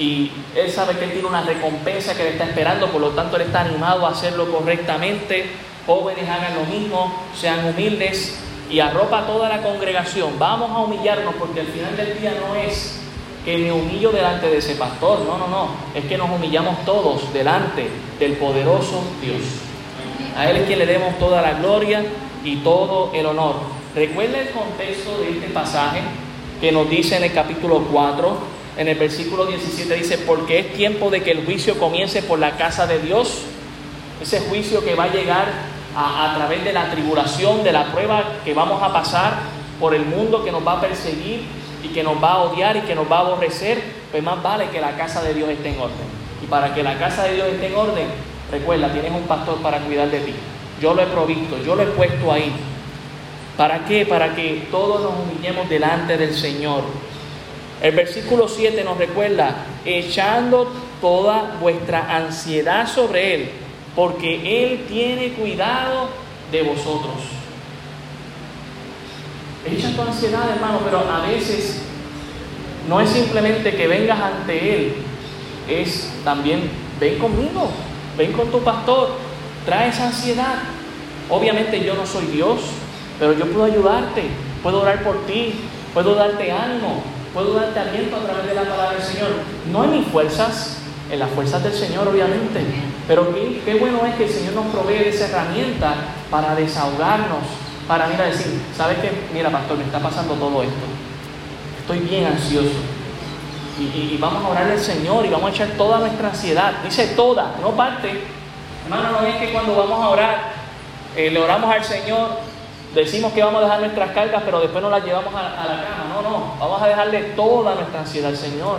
Y Él sabe que tiene una recompensa que le está esperando, por lo tanto Él está animado a hacerlo correctamente. Jóvenes hagan lo mismo, sean humildes y arropa a toda la congregación. Vamos a humillarnos porque al final del día no es que me humillo delante de ese pastor, no, no, no, es que nos humillamos todos delante del poderoso Dios. A Él es quien le demos toda la gloria y todo el honor. Recuerda el contexto de este pasaje que nos dice en el capítulo 4, en el versículo 17 dice, porque es tiempo de que el juicio comience por la casa de Dios, ese juicio que va a llegar a, través de la tribulación, de la prueba que vamos a pasar por el mundo que nos va a perseguir y que nos va a odiar y que nos va a aborrecer, pues más vale que la casa de Dios esté en orden. Y para que la casa de Dios esté en orden, recuerda, tienes un pastor para cuidar de ti. Yo lo he provisto, yo lo he puesto ahí. ¿Para qué? Para que todos nos humillemos delante del Señor. El versículo 7 nos recuerda, echando toda vuestra ansiedad sobre Él, porque Él tiene cuidado de vosotros. Echa tu ansiedad, hermano, pero a veces no es simplemente que vengas ante Él, es también ven conmigo, ven con tu pastor, trae esa ansiedad. Obviamente yo no soy Dios, pero yo puedo ayudarte, puedo orar por ti, puedo darte ánimo, puedo darte aliento a través de la palabra del Señor. No en mis fuerzas, en las fuerzas del Señor, obviamente. Pero qué, qué bueno es que el Señor nos provee esa herramienta para desahogarnos, para ir a decir, ¿sabes qué? Mira, pastor, me está pasando todo esto. Estoy bien ansioso. Y, y, vamos a orar al Señor y vamos a echar toda nuestra ansiedad. Dice toda, no parte. Hermano, no es que cuando vamos a orar, eh, le oramos al Señor, decimos que vamos a dejar nuestras cargas, pero después nos las llevamos a, la cama. No, no, vamos a dejarle toda nuestra ansiedad al Señor.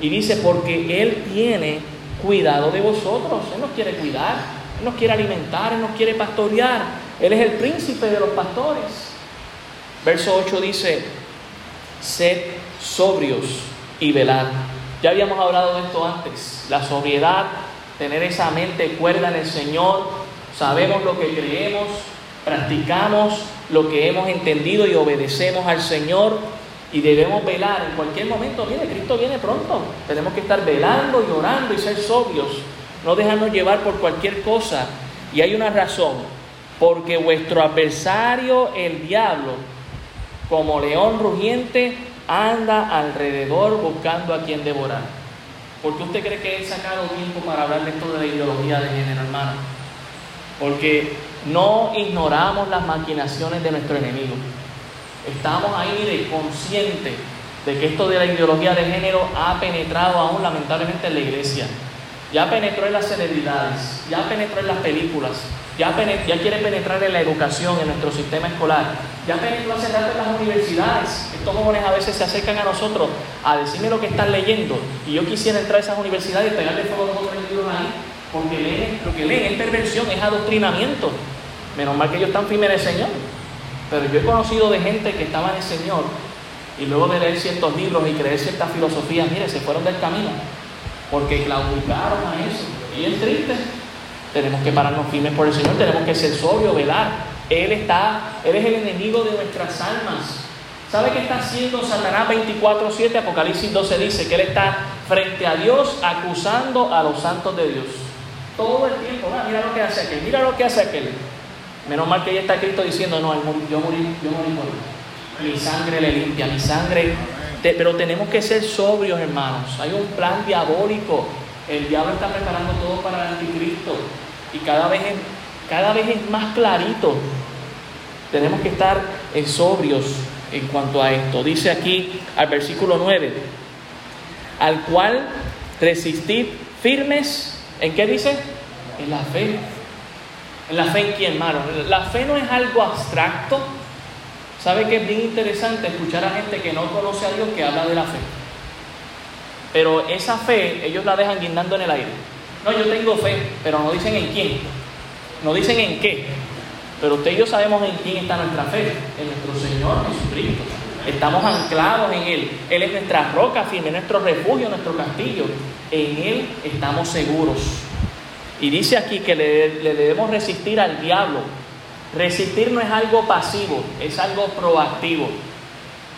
Y dice, porque Él tiene cuidado de vosotros. Él nos quiere cuidar, Él nos quiere alimentar, Él nos quiere pastorear. Él es el príncipe de los pastores. Verso 8 dice, sed sobrios y velad. Ya habíamos hablado de esto antes. La sobriedad, tener esa mente cuerda en el Señor, sabemos lo que creemos, practicamos lo que hemos entendido y obedecemos al Señor y debemos velar en cualquier momento. Mire, Cristo viene pronto. Tenemos que estar velando y orando y ser sobrios, no dejarnos llevar por cualquier cosa. Y hay una razón porque vuestro adversario, el diablo, como león rugiente, anda alrededor buscando a quien devorar. ¿Por qué usted cree que he sacado tiempo para hablar de esto de la ideología de género, hermano? Porque no ignoramos las maquinaciones de nuestro enemigo. Estamos ahí de conscientes de que esto de la ideología de género ha penetrado aún lamentablemente en la iglesia. Ya penetró en las celebridades, ya penetró en las películas, ya, ya, quiere penetrar en la educación, en nuestro sistema escolar, ya penetró hace rato en las universidades. Estos jóvenes a veces se acercan a nosotros a decirme lo que están leyendo y yo quisiera entrar a esas universidades y pegarle fuego a los libros ahí, porque leen, lo que leen es perversión, es adoctrinamiento. Menos mal que ellos están firmes en el Señor. Pero yo he conocido de gente que estaba en el Señor y luego de leer ciertos libros y creer ciertas filosofías, mire, se fueron del camino porque claudicaron a eso. Y es triste. Tenemos que pararnos firmes por el Señor, tenemos que ser sobrios, velar. Él está, Él es el enemigo de nuestras almas. ¿Sabe qué está haciendo Satanás 24:7? Apocalipsis 12 dice que Él está frente a Dios acusando a los santos de Dios. Todo el tiempo, ah, mira lo que hace aquel, mira lo que hace aquel. Menos mal que ya está Cristo diciendo, no, yo morí, yo morí por él. Mi sangre le limpia, mi sangre. pero tenemos que ser sobrios, hermanos. Hay un plan diabólico el diablo está preparando todo para el anticristo y cada vez es, cada vez es más clarito. Tenemos que estar sobrios en cuanto a esto. Dice aquí al versículo 9, al cual resistid firmes, ¿en qué dice? En la fe. ¿En la fe en quién, hermano? La fe no es algo abstracto. ¿Sabe que es bien interesante escuchar a gente que no conoce a Dios que habla de la fe? Pero esa fe ellos la dejan guindando en el aire. No, yo tengo fe, pero no dicen en quién. No dicen en qué. Pero usted y yo sabemos en quién está nuestra fe. En nuestro Señor Jesucristo. Estamos anclados en Él. Él es nuestra roca firme, nuestro refugio, nuestro castillo. En Él estamos seguros. Y dice aquí que le, le debemos resistir al diablo. Resistir no es algo pasivo, es algo proactivo.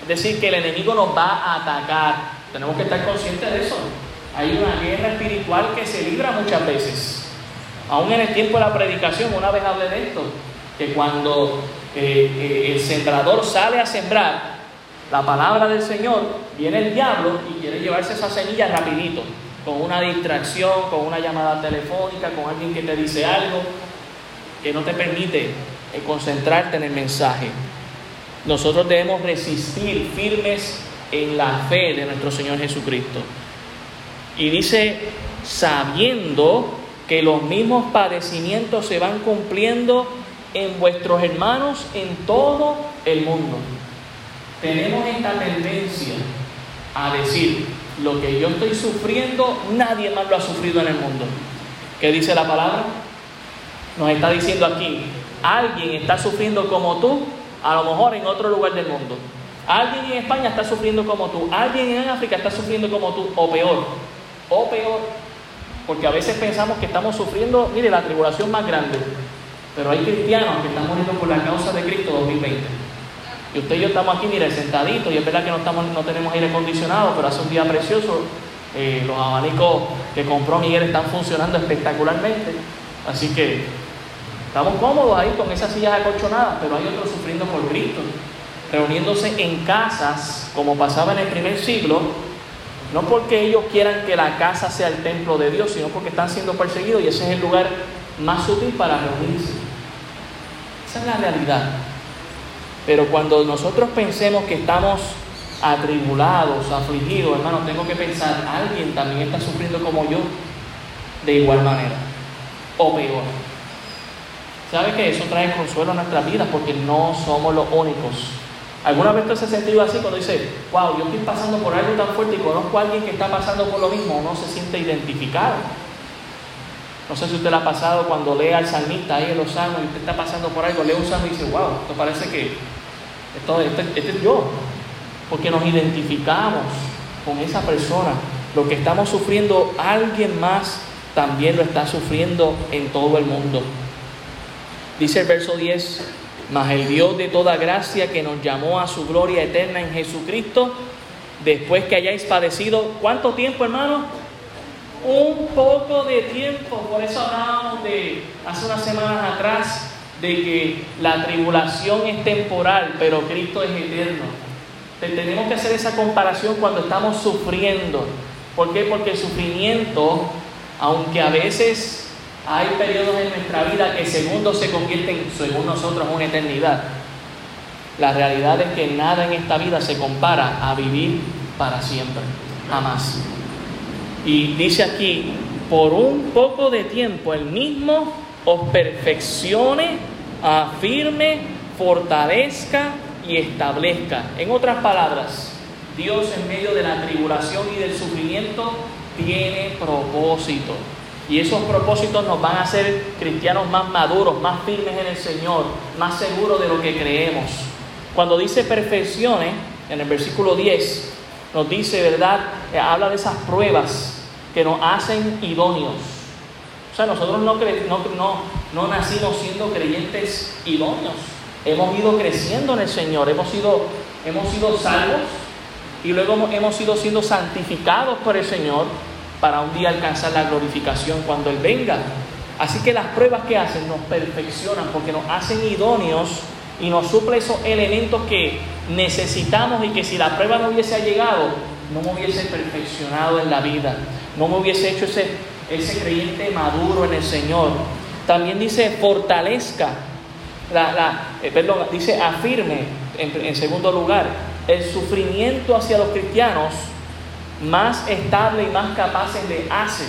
Es decir, que el enemigo nos va a atacar tenemos que estar conscientes de eso. Hay una guerra espiritual que se libra muchas veces. Aún en el tiempo de la predicación, una vez hablé de esto, que cuando eh, eh, el sembrador sale a sembrar la palabra del Señor, viene el diablo y quiere llevarse esa semilla rapidito, con una distracción, con una llamada telefónica, con alguien que te dice algo que no te permite eh, concentrarte en el mensaje. Nosotros debemos resistir firmes en la fe de nuestro Señor Jesucristo. Y dice, sabiendo que los mismos padecimientos se van cumpliendo en vuestros hermanos en todo el mundo. Tenemos esta tendencia a decir, lo que yo estoy sufriendo, nadie más lo ha sufrido en el mundo. ¿Qué dice la palabra? Nos está diciendo aquí, alguien está sufriendo como tú, a lo mejor en otro lugar del mundo. Alguien en España está sufriendo como tú, alguien en África está sufriendo como tú, o peor, o peor, porque a veces pensamos que estamos sufriendo, mire, la tribulación más grande, pero hay cristianos que están muriendo por la causa de Cristo 2020. Y usted y yo estamos aquí, mire, sentaditos, y es verdad que no, estamos, no tenemos aire acondicionado, pero hace un día precioso, eh, los abanicos que compró Miguel están funcionando espectacularmente, así que estamos cómodos ahí con esas sillas acolchonadas, pero hay otros sufriendo por Cristo reuniéndose en casas, como pasaba en el primer siglo, no porque ellos quieran que la casa sea el templo de Dios, sino porque están siendo perseguidos y ese es el lugar más útil para reunirse. Esa es la realidad. Pero cuando nosotros pensemos que estamos atribulados, afligidos, hermano, tengo que pensar, alguien también está sufriendo como yo, de igual manera, o peor. ¿Sabe que eso trae consuelo a nuestras vidas? Porque no somos los únicos ¿Alguna vez tú se ha sentido así cuando dice, wow, yo estoy pasando por algo tan fuerte y conozco a alguien que está pasando por lo mismo, no se siente identificado? No sé si usted le ha pasado cuando lee al salmista ahí en los salmos y usted está pasando por algo, lee un salmo y dice, wow, esto parece que esto, este, este es yo. Porque nos identificamos con esa persona. Lo que estamos sufriendo, alguien más también lo está sufriendo en todo el mundo. Dice el verso 10, mas el Dios de toda gracia que nos llamó a su gloria eterna en Jesucristo, después que hayáis padecido, ¿cuánto tiempo, hermano? Un poco de tiempo. Por eso hablábamos de hace unas semanas atrás de que la tribulación es temporal, pero Cristo es eterno. Tenemos que hacer esa comparación cuando estamos sufriendo. ¿Por qué? Porque el sufrimiento, aunque a veces hay periodos en nuestra vida que segundos se convierten, según nosotros, en una eternidad. La realidad es que nada en esta vida se compara a vivir para siempre, jamás. Y dice aquí, por un poco de tiempo el mismo os perfeccione, afirme, fortalezca y establezca. En otras palabras, Dios en medio de la tribulación y del sufrimiento tiene propósito. Y esos propósitos nos van a hacer cristianos más maduros, más firmes en el Señor, más seguros de lo que creemos. Cuando dice perfecciones, en el versículo 10, nos dice, ¿verdad? Eh, habla de esas pruebas que nos hacen idóneos. O sea, nosotros no, no, no nacimos siendo creyentes idóneos. Hemos ido creciendo en el Señor, hemos sido, hemos sido salvos y luego hemos ido siendo santificados por el Señor para un día alcanzar la glorificación cuando Él venga. Así que las pruebas que hacen nos perfeccionan porque nos hacen idóneos y nos suple esos elementos que necesitamos y que si la prueba no hubiese llegado, no me hubiese perfeccionado en la vida, no me hubiese hecho ese, ese creyente maduro en el Señor. También dice fortalezca, la, eh, perdón, dice afirme en, en segundo lugar, el sufrimiento hacia los cristianos más estable y más capaces le hace.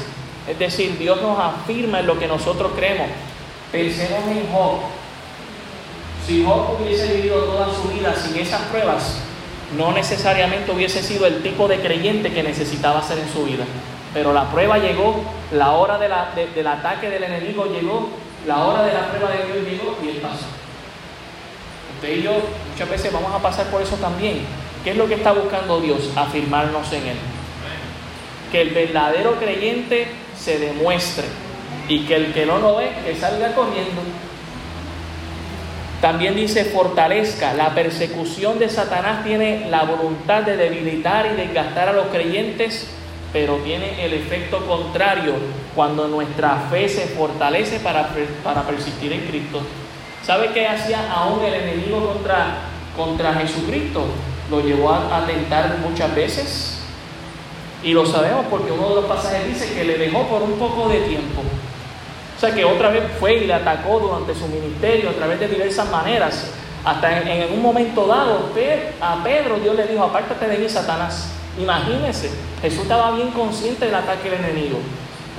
Es decir, Dios nos afirma en lo que nosotros creemos. Pensemos en Job. Si Job hubiese vivido toda su vida sin esas pruebas, no necesariamente hubiese sido el tipo de creyente que necesitaba ser en su vida. Pero la prueba llegó, la hora del ataque del enemigo llegó, la hora de la prueba de Dios llegó y él pasó. Usted y yo muchas veces vamos a pasar por eso también. ¿Qué es lo que está buscando Dios? Afirmarnos en Él. Que el verdadero creyente se demuestre y que el que no lo ve, que salga corriendo. También dice fortalezca. La persecución de Satanás tiene la voluntad de debilitar y desgastar a los creyentes, pero tiene el efecto contrario cuando nuestra fe se fortalece para, para persistir en Cristo. ¿Sabe qué hacía aún el enemigo contra, contra Jesucristo? Lo llevó a, a tentar muchas veces. Y lo sabemos porque uno de los pasajes dice que le dejó por un poco de tiempo. Sea que otra vez fue y le atacó durante su ministerio a través de diversas maneras. Hasta en, un momento dado, a Pedro Dios le dijo, apártate de mí, Satanás. Imagínense, Jesús estaba bien consciente del ataque del enemigo.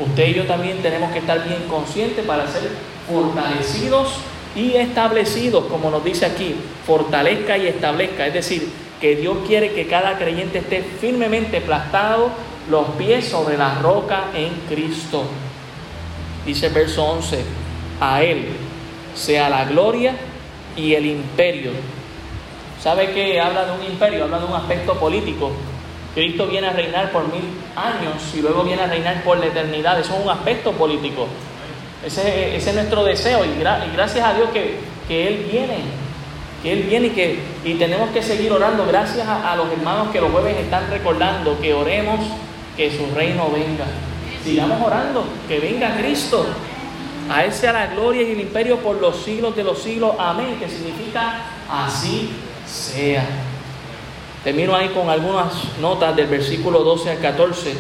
Usted y yo también tenemos que estar bien conscientes para ser fortalecidos y establecidos, como nos dice aquí, fortalezca y establezca. Es decir, que Dios quiere que cada creyente esté firmemente plastado los pies sobre la roca en Cristo. Dice el verso 11, a Él sea la gloria y el imperio. ¿Sabe que habla de un imperio? Habla de un aspecto político. Cristo viene a reinar por mil años y luego viene a reinar por la eternidad. Eso es un aspecto político. Ese, es nuestro deseo y, gracias a Dios que, Él viene. Que Él viene y que y tenemos que seguir orando. Gracias a, a los hermanos que los jueves están recordando que oremos que su reino venga. Sigamos orando, que venga Cristo. A Él sea la gloria y el imperio por los siglos de los siglos. Amén. Que significa así sea. Termino ahí con algunas notas del versículo 12 al 14.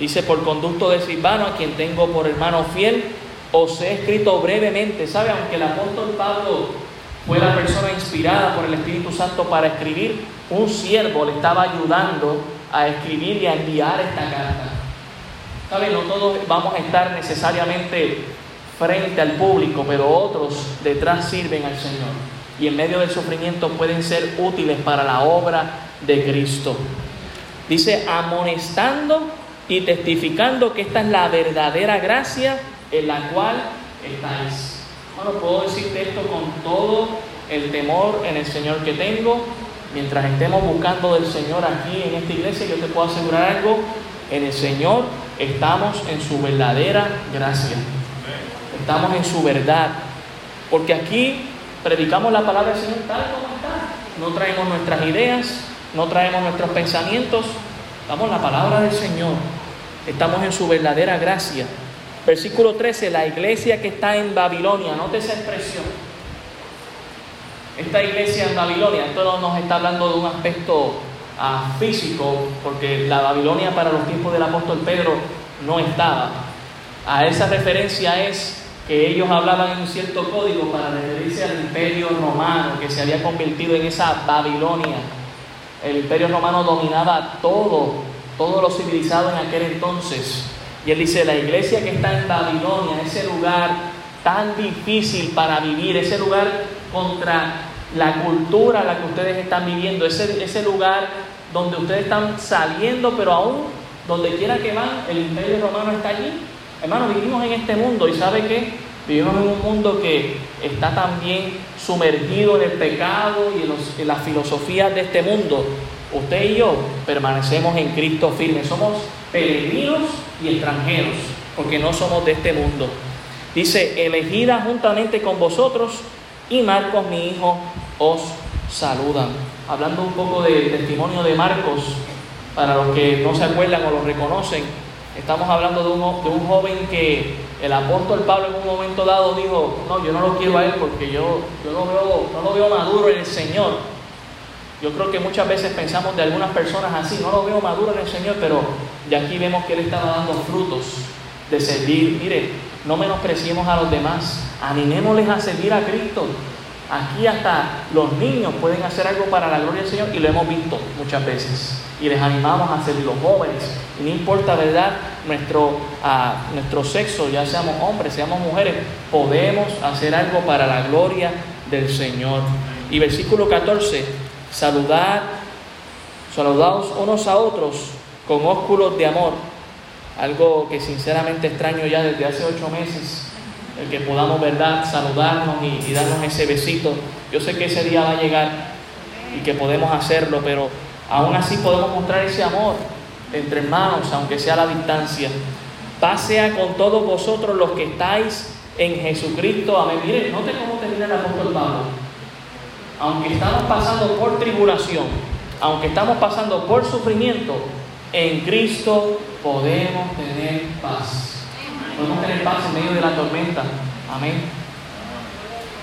Dice, por conducto de Silvano, a quien tengo por hermano fiel, os he escrito brevemente. ¿Sabe? Aunque el apóstol Pablo fue la persona inspirada por el Espíritu Santo para escribir, un siervo le estaba ayudando a escribir y a enviar esta carta. No todos vamos a estar necesariamente frente al público, pero otros detrás sirven al Señor. Y en medio del sufrimiento pueden ser útiles para la obra de Cristo. Dice, amonestando y testificando que esta es la verdadera gracia en la cual estáis. Bueno, puedo decirte esto con todo el temor en el Señor que tengo. Mientras estemos buscando del Señor aquí en esta iglesia, yo te puedo asegurar algo, en el Señor estamos en su verdadera gracia. Estamos en su verdad. Porque aquí predicamos la palabra del Señor tal como está. No traemos nuestras ideas, no traemos nuestros pensamientos. Damos la palabra del Señor. Estamos en su verdadera gracia. Versículo 13, la iglesia que está en Babilonia, note esa expresión. Esta iglesia en Babilonia, esto no nos está hablando de un aspecto físico, porque la Babilonia para los tiempos del apóstol Pedro no estaba. A esa referencia es que ellos hablaban en un cierto código para referirse al imperio romano que se había convertido en esa Babilonia. El imperio romano dominaba todo, todo lo civilizado en aquel entonces. Y él dice, la iglesia que está en Babilonia, ese lugar tan difícil para vivir, ese lugar contra la cultura a la que ustedes están viviendo, ese, ese lugar donde ustedes están saliendo, pero aún donde quiera que van, el imperio romano está allí. Hermanos, vivimos en este mundo y ¿sabe qué? Vivimos en un mundo que está también sumergido en el pecado y en, en las filosofías de este mundo. Usted y yo permanecemos en Cristo firme. Somos peregrinos y extranjeros, porque no somos de este mundo. Dice, elegida juntamente con vosotros y Marcos, mi hijo, os saludan. Hablando un poco del testimonio de Marcos, para los que no se acuerdan o lo reconocen, estamos hablando de un, de un joven que el apóstol Pablo en un momento dado dijo, no, yo no lo quiero a él porque yo, yo no, veo, no lo veo maduro en el Señor. Yo creo que muchas veces pensamos de algunas personas así, no lo veo maduro en el Señor, pero ya aquí vemos que Él estaba dando frutos de servir. Mire, no menospreciemos a los demás, animémosles a servir a Cristo. Aquí hasta los niños pueden hacer algo para la gloria del Señor y lo hemos visto muchas veces. Y les animamos a servir los jóvenes. No importa, ¿verdad? Nuestro, ah, nuestro sexo, ya seamos hombres, seamos mujeres, podemos hacer algo para la gloria del Señor. Y versículo 14, saludar, saludaos unos a otros con ósculos de amor. Algo que sinceramente extraño ya desde hace ocho meses, el que podamos, ¿verdad?, saludarnos y, darnos ese besito. Yo sé que ese día va a llegar y que podemos hacerlo, pero aún así podemos mostrar ese amor entre hermanos, aunque sea a la distancia. Pase con todos vosotros los que estáis en Jesucristo. Amén. Mire, note cómo termina el apóstol Pablo. Aunque estamos pasando por tribulación, aunque estamos pasando por sufrimiento, en Cristo podemos tener paz. Podemos tener paz en medio de la tormenta. Amén.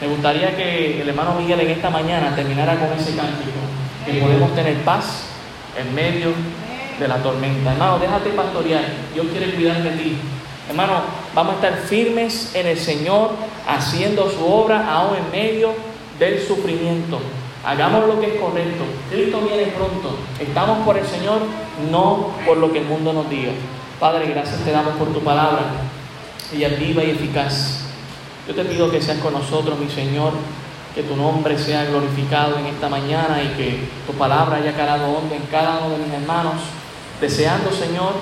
Me gustaría que el hermano Miguel en esta mañana terminara con ese cántico, que podemos tener paz en medio de la tormenta. Hermano, déjate pastorear. Dios quiere cuidar de ti. Hermano, vamos a estar firmes en el Señor, haciendo su obra aún en medio del sufrimiento. Hagamos lo que es correcto. Cristo viene pronto. Estamos por el Señor, no por lo que el mundo nos diga. Padre, gracias te damos por tu palabra. Ella es viva y eficaz. Yo te pido que seas con nosotros, mi Señor, que tu nombre sea glorificado en esta mañana y que tu palabra haya calado hondo en cada uno de mis hermanos, deseando, Señor,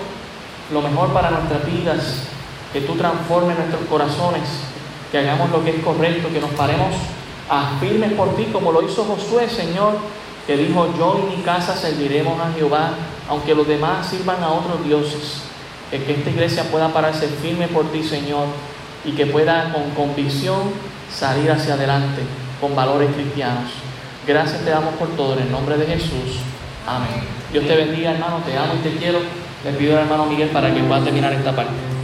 lo mejor para nuestras vidas, que tú transformes nuestros corazones, que hagamos lo que es correcto, que nos paremos a firmes por ti, como lo hizo Josué, Señor, que dijo, yo y mi casa serviremos a Jehová, aunque los demás sirvan a otros dioses. Que, que esta iglesia pueda pararse firme por ti, Señor, y que pueda con convicción salir hacia adelante con valores cristianos. Gracias te damos por todo en el nombre de Jesús. Amén. Dios te bendiga, hermano. Te amo y te quiero. Le pido al hermano Miguel para que pueda terminar esta parte.